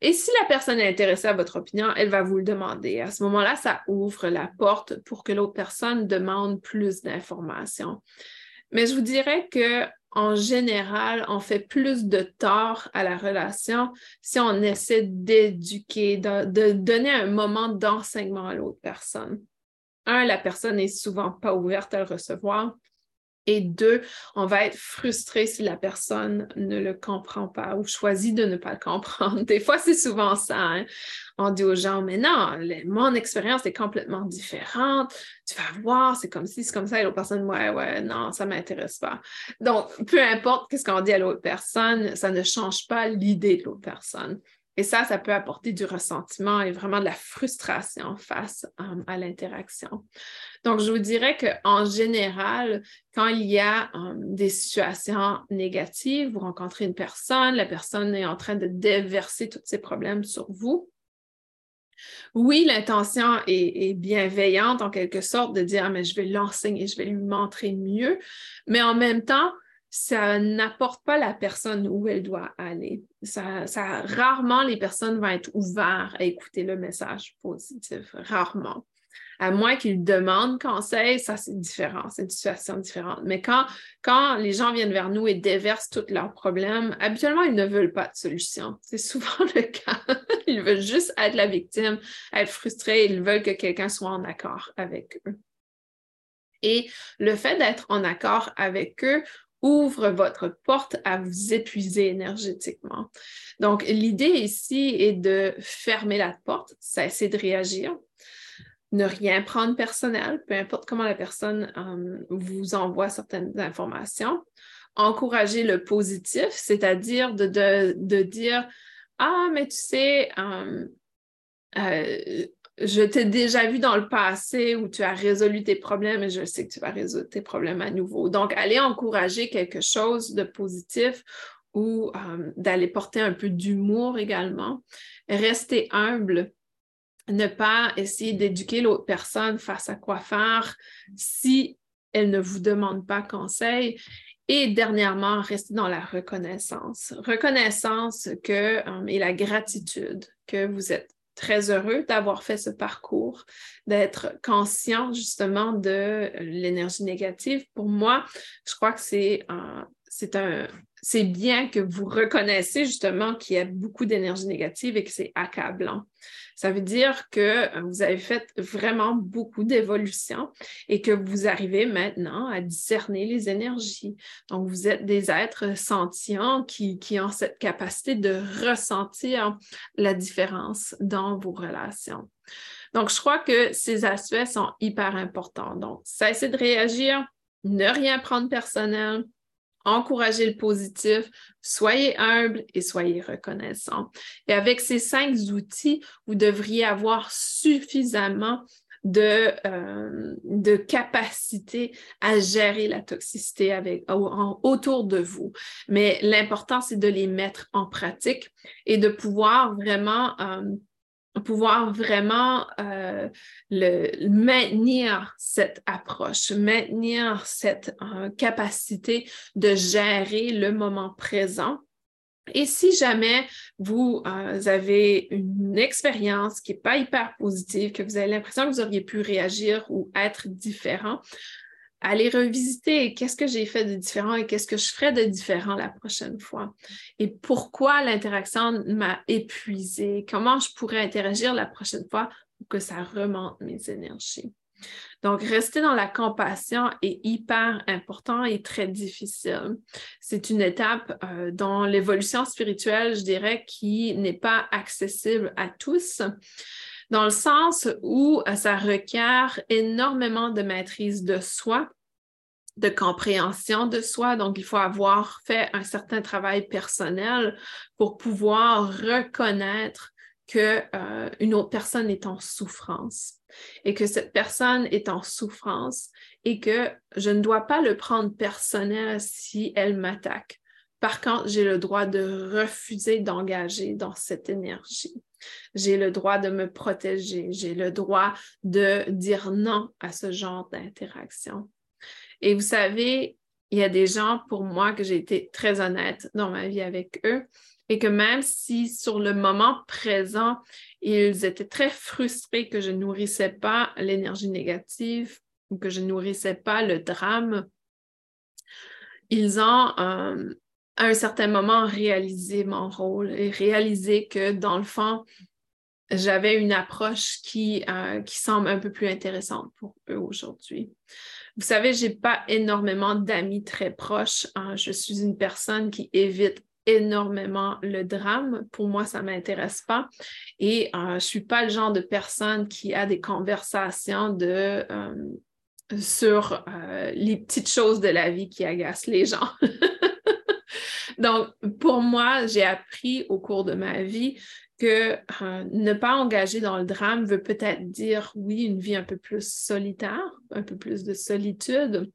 S1: Et si la personne est intéressée à votre opinion, elle va vous le demander. À ce moment-là, ça ouvre la porte pour que l'autre personne demande plus d'informations. Mais je vous dirais que en général, on fait plus de tort à la relation si on essaie d'éduquer, de, donner un moment d'enseignement à l'autre personne. Un, la personne n'est souvent pas ouverte à le recevoir. Et deux, on va être frustré si la personne ne le comprend pas ou choisit de ne pas le comprendre. Des fois, c'est souvent ça. Hein. On dit aux gens, mais non, mon expérience est complètement différente. Tu vas voir, c'est comme si, c'est comme ça. Et l'autre personne, ouais, ouais, non, ça ne m'intéresse pas. Donc, peu importe ce qu'on dit à l'autre personne, ça ne change pas l'idée de l'autre personne. Et ça, ça peut apporter du ressentiment et vraiment de la frustration face euh, à l'interaction. Donc, je vous dirais qu'en général, quand il y a euh, des situations négatives, vous rencontrez une personne, la personne est en train de déverser tous ses problèmes sur vous. Oui, l'intention est, bienveillante en quelque sorte de dire, ah, mais je vais l'enseigner, je vais lui montrer mieux, mais en même temps, ça n'apporte pas la personne où elle doit aller. Ça, rarement les personnes vont être ouvertes à écouter le message positif, rarement. À moins qu'ils demandent conseil, ça c'est différent, c'est une situation différente. Mais quand, quand les gens viennent vers nous et déversent tous leurs problèmes, habituellement, ils ne veulent pas de solution. C'est souvent le cas. ils veulent juste être la victime, être frustrés, ils veulent que quelqu'un soit en accord avec eux. Et le fait d'être en accord avec eux ouvre votre porte à vous épuiser énergétiquement. Donc, l'idée ici est de fermer la porte, cesser de réagir, ne rien prendre personnel, peu importe comment la personne euh, vous envoie certaines informations. Encourager le positif, c'est-à-dire de, dire Ah, mais tu sais, euh, euh, je t'ai déjà vu dans le passé où tu as résolu tes problèmes et je sais que tu vas résoudre tes problèmes à nouveau. Donc, aller encourager quelque chose de positif ou euh, d'aller porter un peu d'humour également. Rester humble, ne pas essayer d'éduquer l'autre personne face à quoi faire si elle ne vous demande pas conseil. Et dernièrement, rester dans la reconnaissance. Reconnaissance que, euh, et la gratitude que vous êtes très heureux d'avoir fait ce parcours, d'être conscient justement de l'énergie négative. Pour moi, je crois que c'est un, bien que vous reconnaissez justement qu'il y a beaucoup d'énergie négative et que c'est accablant. Ça veut dire que euh, vous avez fait vraiment beaucoup d'évolution et que vous arrivez maintenant à discerner les énergies. Donc, vous êtes des êtres sentients qui, qui ont cette capacité de ressentir la différence dans vos relations. Donc, je crois que ces aspects sont hyper importants. Donc, cessez de réagir, ne rien prendre personnel, encouragez le positif, soyez humble et soyez reconnaissant. Et avec ces cinq outils, vous devriez avoir suffisamment de, euh, capacité à gérer la toxicité autour de vous. Mais l'important, c'est de les mettre en pratique et de pouvoir vraiment euh, pouvoir vraiment euh, maintenir cette approche, maintenir cette euh, capacité de gérer le moment présent. Et si jamais vous euh, avez une expérience qui n'est pas hyper positive, que vous avez l'impression que vous auriez pu réagir ou être différent, aller revisiter qu'est-ce que j'ai fait de différent et qu'est-ce que je ferai de différent la prochaine fois. Et pourquoi l'interaction m'a épuisé, comment je pourrais interagir la prochaine fois pour que ça remonte mes énergies. Donc, rester dans la compassion est hyper important et très difficile. C'est une étape euh, dans l'évolution spirituelle, je dirais, qui n'est pas accessible à tous dans le sens où euh, ça requiert énormément de maîtrise de soi, de compréhension de soi. Donc, il faut avoir fait un certain travail personnel pour pouvoir reconnaître qu'une euh, autre personne est en souffrance et que cette personne est en souffrance et que je ne dois pas le prendre personnel si elle m'attaque. Par contre, j'ai le droit de refuser d'engager dans cette énergie. J'ai le droit de me protéger. J'ai le droit de dire non à ce genre d'interaction. Et vous savez, il y a des gens, pour moi, que j'ai été très honnête dans ma vie avec eux, Et que même si sur le moment présent, ils étaient très frustrés que je nourrissais pas l'énergie négative ou que je nourrissais pas le drame, ils ont euh, à un certain moment réalisé mon rôle et réalisé que dans le fond, j'avais une approche qui, euh, qui semble un peu plus intéressante pour eux aujourd'hui. Vous savez, je n'ai pas énormément d'amis très proches. Hein. Je suis une personne qui évite énormément le drame. Pour moi, ça ne m'intéresse pas. Et euh, je ne suis pas le genre de personne qui a des conversations de, euh, sur les petites choses de la vie qui agacent les gens. Donc, pour moi, j'ai appris au cours de ma vie que euh, ne pas engager dans le drame veut peut-être dire, oui, une vie un peu plus solitaire, un peu plus de solitude,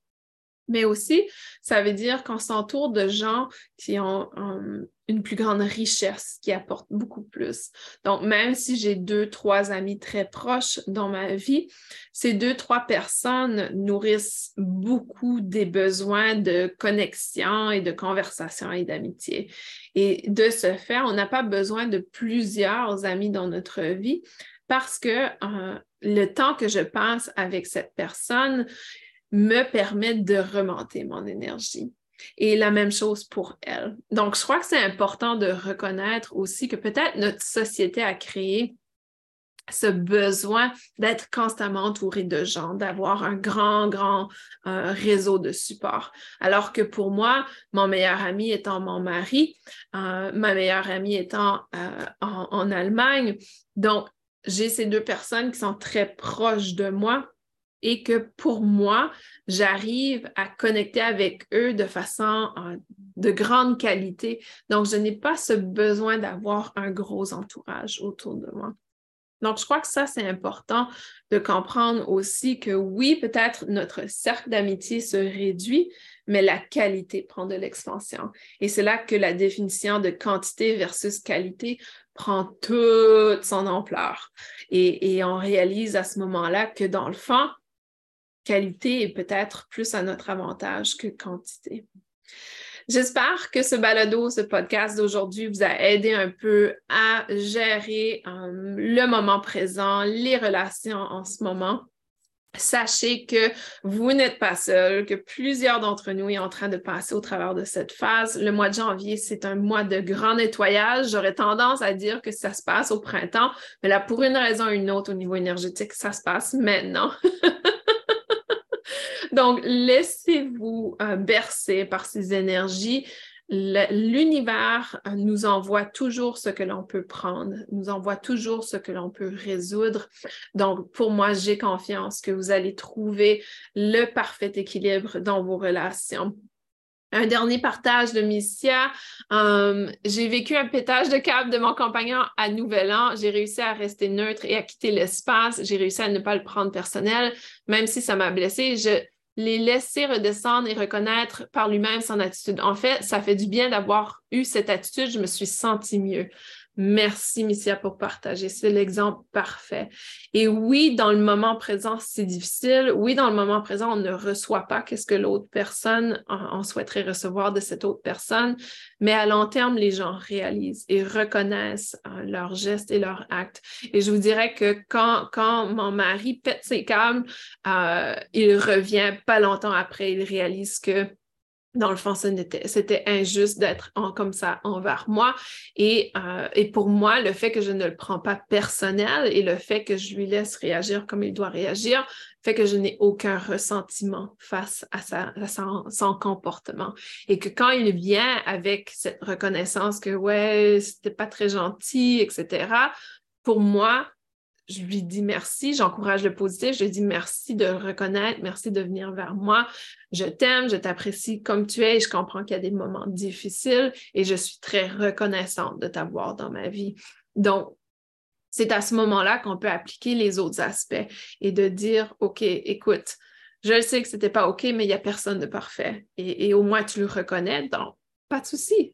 S1: mais aussi, ça veut dire qu'on s'entoure de gens qui ont euh, une plus grande richesse, qui apportent beaucoup plus. Donc, même si j'ai deux, trois amis très proches dans ma vie, ces deux, trois personnes nourrissent beaucoup des besoins de connexion et de conversation et d'amitié. Et de ce fait, on n'a pas besoin de plusieurs amis dans notre vie parce que euh, le temps que je passe avec cette personne, me permettre de remonter mon énergie. Et la même chose pour elle. Donc, je crois que c'est important de reconnaître aussi que peut-être notre société a créé ce besoin d'être constamment entouré de gens, d'avoir un grand, grand euh, réseau de support. Alors que pour moi, mon meilleur ami étant mon mari, euh, ma meilleure amie étant euh, en Allemagne, donc j'ai ces deux personnes qui sont très proches de moi et que pour moi, j'arrive à connecter avec eux de façon euh, de grande qualité. Donc, je n'ai pas ce besoin d'avoir un gros entourage autour de moi. Donc, je crois que ça, c'est important de comprendre aussi que oui, peut-être notre cercle d'amitié se réduit, mais la qualité prend de l'expansion. Et c'est là que la définition de quantité versus qualité prend toute son ampleur. Et, et on réalise à ce moment-là que dans le fond, qualité est peut-être plus à notre avantage que quantité. J'espère que ce balado, ce podcast d'aujourd'hui vous a aidé un peu à gérer euh, le moment présent, les relations en ce moment. Sachez que vous n'êtes pas seul, que plusieurs d'entre nous sont en train de passer au travers de cette phase. Le mois de janvier, c'est un mois de grand nettoyage. J'aurais tendance à dire que ça se passe au printemps, mais là, pour une raison ou une autre au niveau énergétique, ça se passe maintenant. Donc, laissez-vous euh, bercer par ces énergies. L'univers euh, nous envoie toujours ce que l'on peut prendre, nous envoie toujours ce que l'on peut résoudre. Donc, pour moi, j'ai confiance que vous allez trouver le parfait équilibre dans vos relations. Un dernier partage de Missia. Euh, j'ai vécu un pétage de câble de mon compagnon à Nouvel An. J'ai réussi à rester neutre et à quitter l'espace. J'ai réussi à ne pas le prendre personnel, même si ça m'a blessé. Les laisser redescendre et reconnaître par lui-même son attitude. En fait, ça fait du bien d'avoir eu cette attitude. Je me suis sentie mieux. Merci, Missia, pour partager. C'est l'exemple parfait. Et oui, dans le moment présent, c'est difficile. Oui, dans le moment présent, on ne reçoit pas qu'est-ce que l'autre personne, on souhaiterait recevoir de cette autre personne. Mais à long terme, les gens réalisent et reconnaissent euh, leurs gestes et leurs actes. Et je vous dirais que quand, quand mon mari pète ses câbles, euh, il revient pas longtemps après, il réalise que dans le fond, c'était injuste d'être comme ça envers moi. Et, euh, et, pour moi, le fait que je ne le prends pas personnel et le fait que je lui laisse réagir comme il doit réagir fait que je n'ai aucun ressentiment face à, sa, son, comportement. Et que quand il vient avec cette reconnaissance que, ouais, c'était pas très gentil, etc., pour moi, je lui dis merci, j'encourage le positif, je lui dis merci de reconnaître, merci de venir vers moi. Je t'aime, je t'apprécie comme tu es et je comprends qu'il y a des moments difficiles et je suis très reconnaissante de t'avoir dans ma vie. Donc, c'est à ce moment-là qu'on peut appliquer les autres aspects et de dire, OK, écoute, je sais que ce n'était pas OK, mais il n'y a personne de parfait. Et, au moins, tu le reconnais. Pas de souci.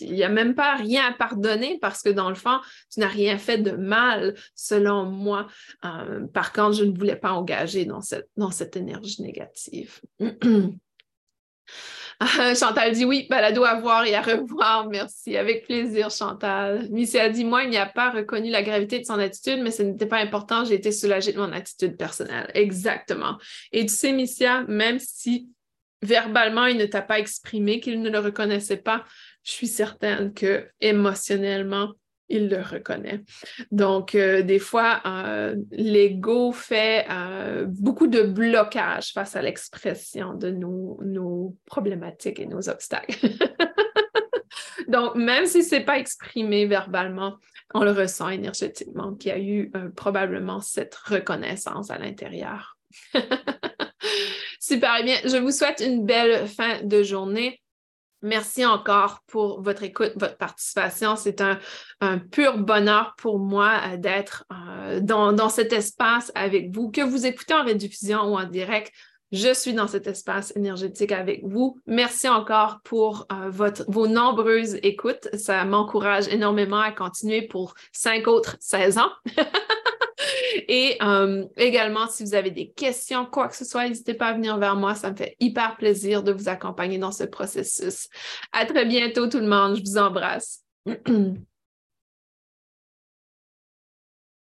S1: Il n'y a même pas rien à pardonner parce que dans le fond, tu n'as rien fait de mal selon moi. Euh, par contre, je ne voulais pas engager dans cette, dans cette énergie négative. Chantal dit oui, balado à voir et à revoir. Merci. Avec plaisir, Chantal. Missy a dit Moi, il n'y a pas reconnu la gravité de son attitude, mais ce n'était pas important. J'ai été soulagée de mon attitude personnelle. Exactement. Et tu sais, Missia, même si verbalement, il ne t'a pas exprimé qu'il ne le reconnaissait pas, je suis certaine que émotionnellement, il le reconnaît. Donc, euh, des fois, euh, l'ego fait euh, beaucoup de blocage face à l'expression de nos, problématiques et nos obstacles. Donc, même si ce n'est pas exprimé verbalement, on le ressent énergétiquement qu'il y a eu probablement cette reconnaissance à l'intérieur. Super bien. Je vous souhaite une belle fin de journée. Merci encore pour votre écoute, votre participation. C'est un, pur bonheur pour moi euh, d'être euh, dans, cet espace avec vous, que vous écoutez en rediffusion ou en direct. Je suis dans cet espace énergétique avec vous. Merci encore pour euh, vos nombreuses écoutes. Ça m'encourage énormément à continuer pour cinq autres 16 ans. Et euh, également, si vous avez des questions, quoi que ce soit, n'hésitez pas à venir vers moi. Ça me fait hyper plaisir de vous accompagner dans ce processus. À très bientôt, tout le monde. Je vous embrasse.